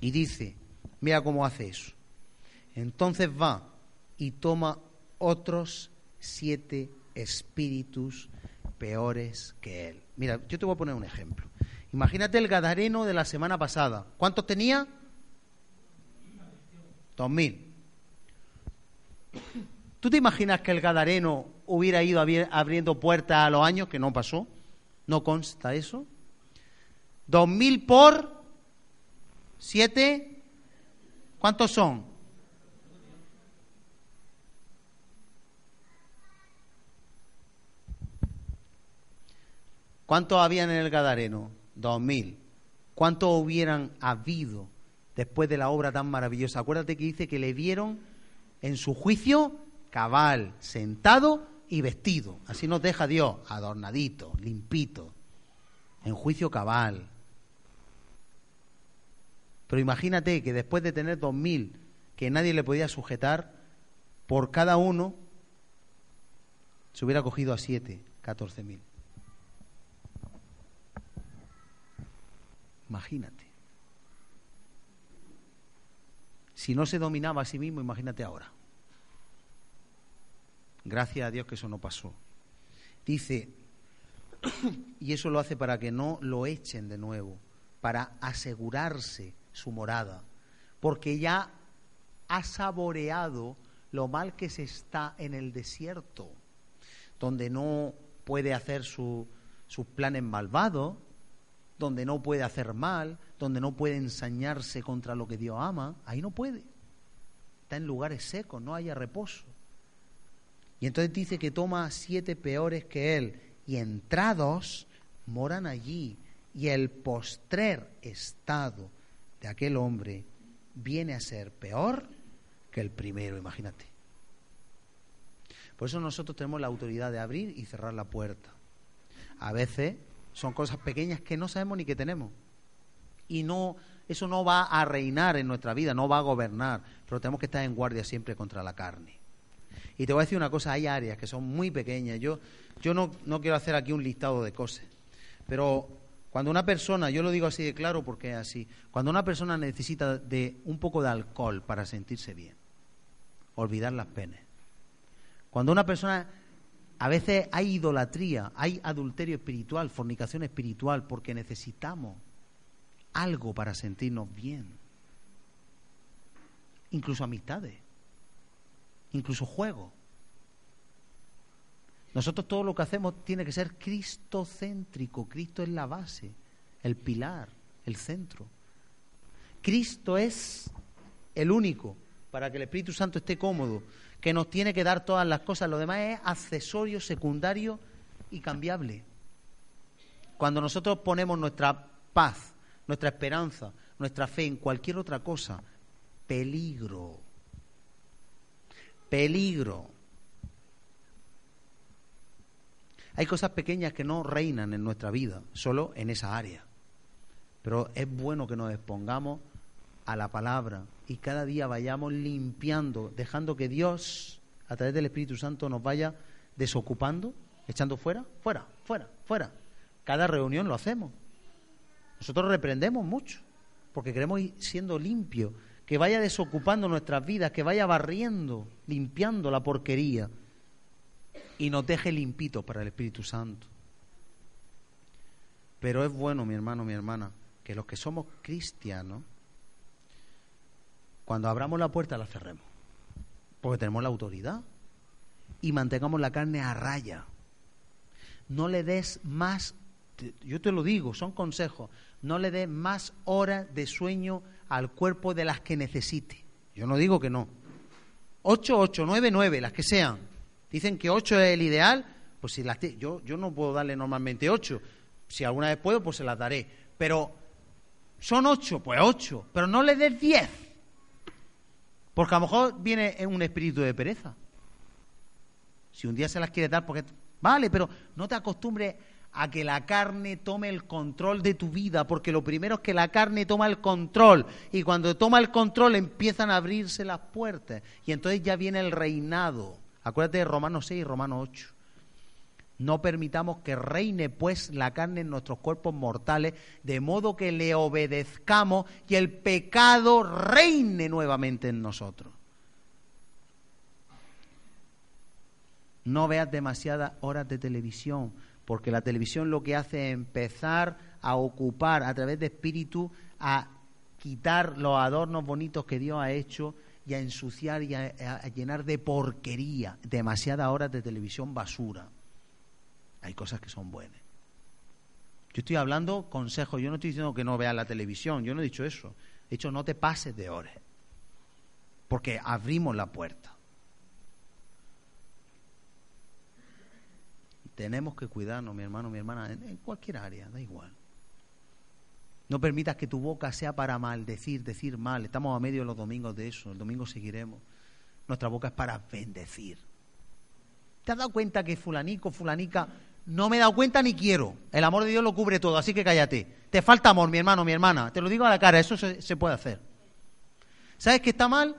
Y dice, mira cómo hace eso. Entonces va y toma otros siete espíritus peores que él. Mira, yo te voy a poner un ejemplo. Imagínate el Gadareno de la semana pasada. ¿Cuántos tenía? Dos mil. ¿Tú te imaginas que el Gadareno hubiera ido abriendo puertas a los años, que no pasó? ¿No consta eso? Dos mil por siete. ¿Cuántos son? ¿Cuántos habían en el Gadareno? Dos mil. ¿Cuántos hubieran habido después de la obra tan maravillosa? Acuérdate que dice que le vieron en su juicio cabal, sentado y vestido. Así nos deja Dios, adornadito, limpito, en juicio cabal. Pero imagínate que después de tener dos mil que nadie le podía sujetar, por cada uno se hubiera cogido a siete, catorce mil. Imagínate. Si no se dominaba a sí mismo, imagínate ahora. Gracias a Dios que eso no pasó. Dice, y eso lo hace para que no lo echen de nuevo, para asegurarse su morada, porque ya ha saboreado lo mal que se está en el desierto, donde no puede hacer sus planes malvados, donde no puede hacer mal, donde no puede ensañarse contra lo que Dios ama, ahí no puede. Está en lugares secos, no haya reposo. Y entonces dice que toma siete peores que él, y entrados moran allí, y el postrer estado de aquel hombre viene a ser peor que el primero, imagínate. Por eso nosotros tenemos la autoridad de abrir y cerrar la puerta. A veces son cosas pequeñas que no sabemos ni que tenemos. Y no, eso no va a reinar en nuestra vida, no va a gobernar, pero tenemos que estar en guardia siempre contra la carne. Y te voy a decir una cosa, hay áreas que son muy pequeñas. Yo, yo no, no quiero hacer aquí un listado de cosas, pero cuando una persona, yo lo digo así de claro porque es así, cuando una persona necesita de un poco de alcohol para sentirse bien, olvidar las penas. Cuando una persona a veces hay idolatría, hay adulterio espiritual, fornicación espiritual, porque necesitamos algo para sentirnos bien. Incluso amistades, incluso juegos. Nosotros todo lo que hacemos tiene que ser cristocéntrico. Cristo es la base, el pilar, el centro. Cristo es el único para que el Espíritu Santo esté cómodo que nos tiene que dar todas las cosas. Lo demás es accesorio, secundario y cambiable. Cuando nosotros ponemos nuestra paz, nuestra esperanza, nuestra fe en cualquier otra cosa, peligro. Peligro. Hay cosas pequeñas que no reinan en nuestra vida, solo en esa área. Pero es bueno que nos expongamos a la palabra y cada día vayamos limpiando, dejando que Dios, a través del Espíritu Santo, nos vaya desocupando, echando fuera, fuera, fuera, fuera. Cada reunión lo hacemos. Nosotros reprendemos mucho, porque queremos ir siendo limpios, que vaya desocupando nuestras vidas, que vaya barriendo, limpiando la porquería y nos deje limpitos para el Espíritu Santo. Pero es bueno, mi hermano, mi hermana, que los que somos cristianos, cuando abramos la puerta la cerremos, porque tenemos la autoridad y mantengamos la carne a raya. No le des más, yo te lo digo, son consejos, no le des más horas de sueño al cuerpo de las que necesite. Yo no digo que no. Ocho, ocho, nueve, nueve, las que sean. Dicen que ocho es el ideal, pues si las yo, yo no puedo darle normalmente ocho. Si alguna vez puedo, pues se las daré. Pero son ocho, pues ocho. Pero no le des diez. Porque a lo mejor viene un espíritu de pereza. Si un día se las quiere dar, porque. Vale, pero no te acostumbres a que la carne tome el control de tu vida, porque lo primero es que la carne toma el control, y cuando toma el control empiezan a abrirse las puertas, y entonces ya viene el reinado. Acuérdate de Romanos 6 y Romanos 8. No permitamos que reine pues la carne en nuestros cuerpos mortales, de modo que le obedezcamos y el pecado reine nuevamente en nosotros. No veas demasiadas horas de televisión, porque la televisión lo que hace es empezar a ocupar a través de espíritu, a quitar los adornos bonitos que Dios ha hecho y a ensuciar y a, llenar de porquería demasiadas horas de televisión basura. Hay cosas que son buenas. Yo estoy hablando consejos, yo no estoy diciendo que no veas la televisión, yo no he dicho eso. He dicho no te pases de horas, porque abrimos la puerta. Tenemos que cuidarnos, mi hermano, mi hermana, en cualquier área, da igual. No permitas que tu boca sea para maldecir, decir mal. Estamos a medio los domingos de eso. El domingo seguiremos. Nuestra boca es para bendecir. ¿Te has dado cuenta que fulanico, fulanica, no me he dado cuenta ni quiero? El amor de Dios lo cubre todo, así que cállate. Te falta amor, mi hermano, mi hermana. Te lo digo a la cara, eso se, puede hacer. ¿Sabes qué está mal?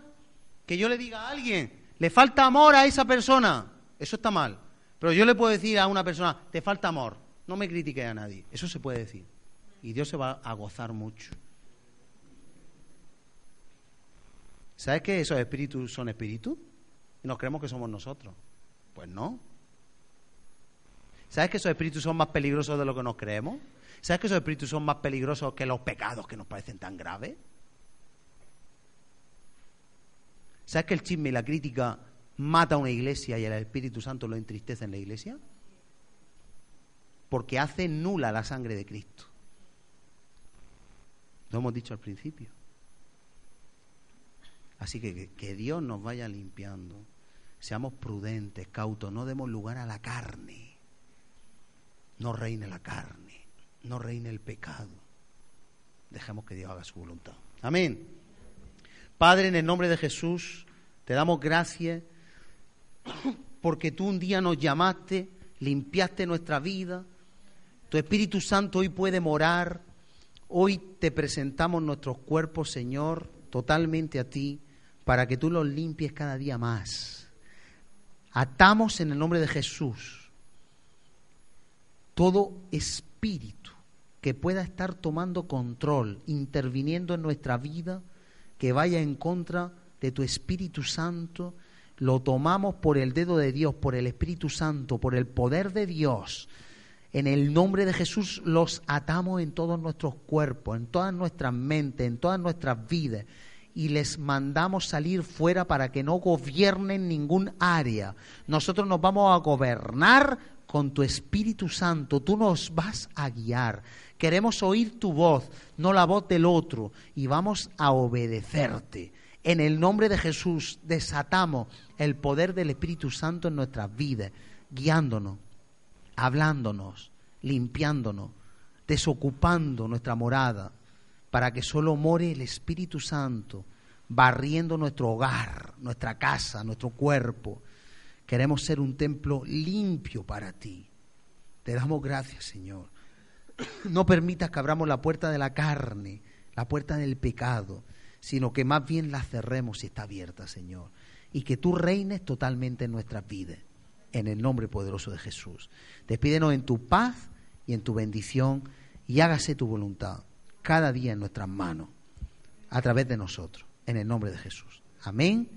Que yo le diga a alguien, le falta amor a esa persona. Eso está mal. Pero yo le puedo decir a una persona, te falta amor. No me critique a nadie. Eso se puede decir y Dios se va a gozar mucho. ¿Sabes que esos espíritus son espíritus? Y nos creemos que somos nosotros. Pues no. ¿Sabes que esos espíritus son más peligrosos de lo que nos creemos? ¿Sabes que esos espíritus son más peligrosos que los pecados que nos parecen tan graves? ¿Sabes que el chisme y la crítica mata a una iglesia y el Espíritu Santo lo entristece en la iglesia? Porque hace nula la sangre de Cristo. Lo hemos dicho al principio. Así que, que Dios nos vaya limpiando. Seamos prudentes, cautos, no demos lugar a la carne. No reine la carne, no reine el pecado. Dejemos que Dios haga su voluntad. Amén. Padre, en el nombre de Jesús, te damos gracias porque tú un día nos llamaste, limpiaste nuestra vida. Tu Espíritu Santo hoy puede morar Hoy te presentamos nuestros cuerpos, Señor, totalmente a ti, para que tú los limpies cada día más. Atamos en el nombre de Jesús todo espíritu que pueda estar tomando control, interviniendo en nuestra vida, que vaya en contra de tu Espíritu Santo, lo tomamos por el dedo de Dios, por el Espíritu Santo, por el poder de Dios en el nombre de Jesús los atamos en todos nuestros cuerpos, en todas nuestras mentes, en todas nuestras vidas y les mandamos salir fuera para que no gobiernen ningún área. Nosotros nos vamos a gobernar con tu Espíritu Santo. Tú nos vas a guiar. Queremos oír tu voz, no la voz del otro, y vamos a obedecerte. En el nombre de Jesús desatamos el poder del Espíritu Santo en nuestras vidas, guiándonos hablándonos, limpiándonos, desocupando nuestra morada, para que solo more el Espíritu Santo, barriendo nuestro hogar, nuestra casa, nuestro cuerpo. Queremos ser un templo limpio para ti. Te damos gracias, Señor. No permitas que abramos la puerta de la carne, la puerta del pecado, sino que más bien la cerremos si está abierta, Señor. Y que tú reines totalmente en nuestras vidas en el nombre poderoso de Jesús. Despídenos en tu paz y en tu bendición y hágase tu voluntad cada día en nuestras manos, a través de nosotros, en el nombre de Jesús. Amén.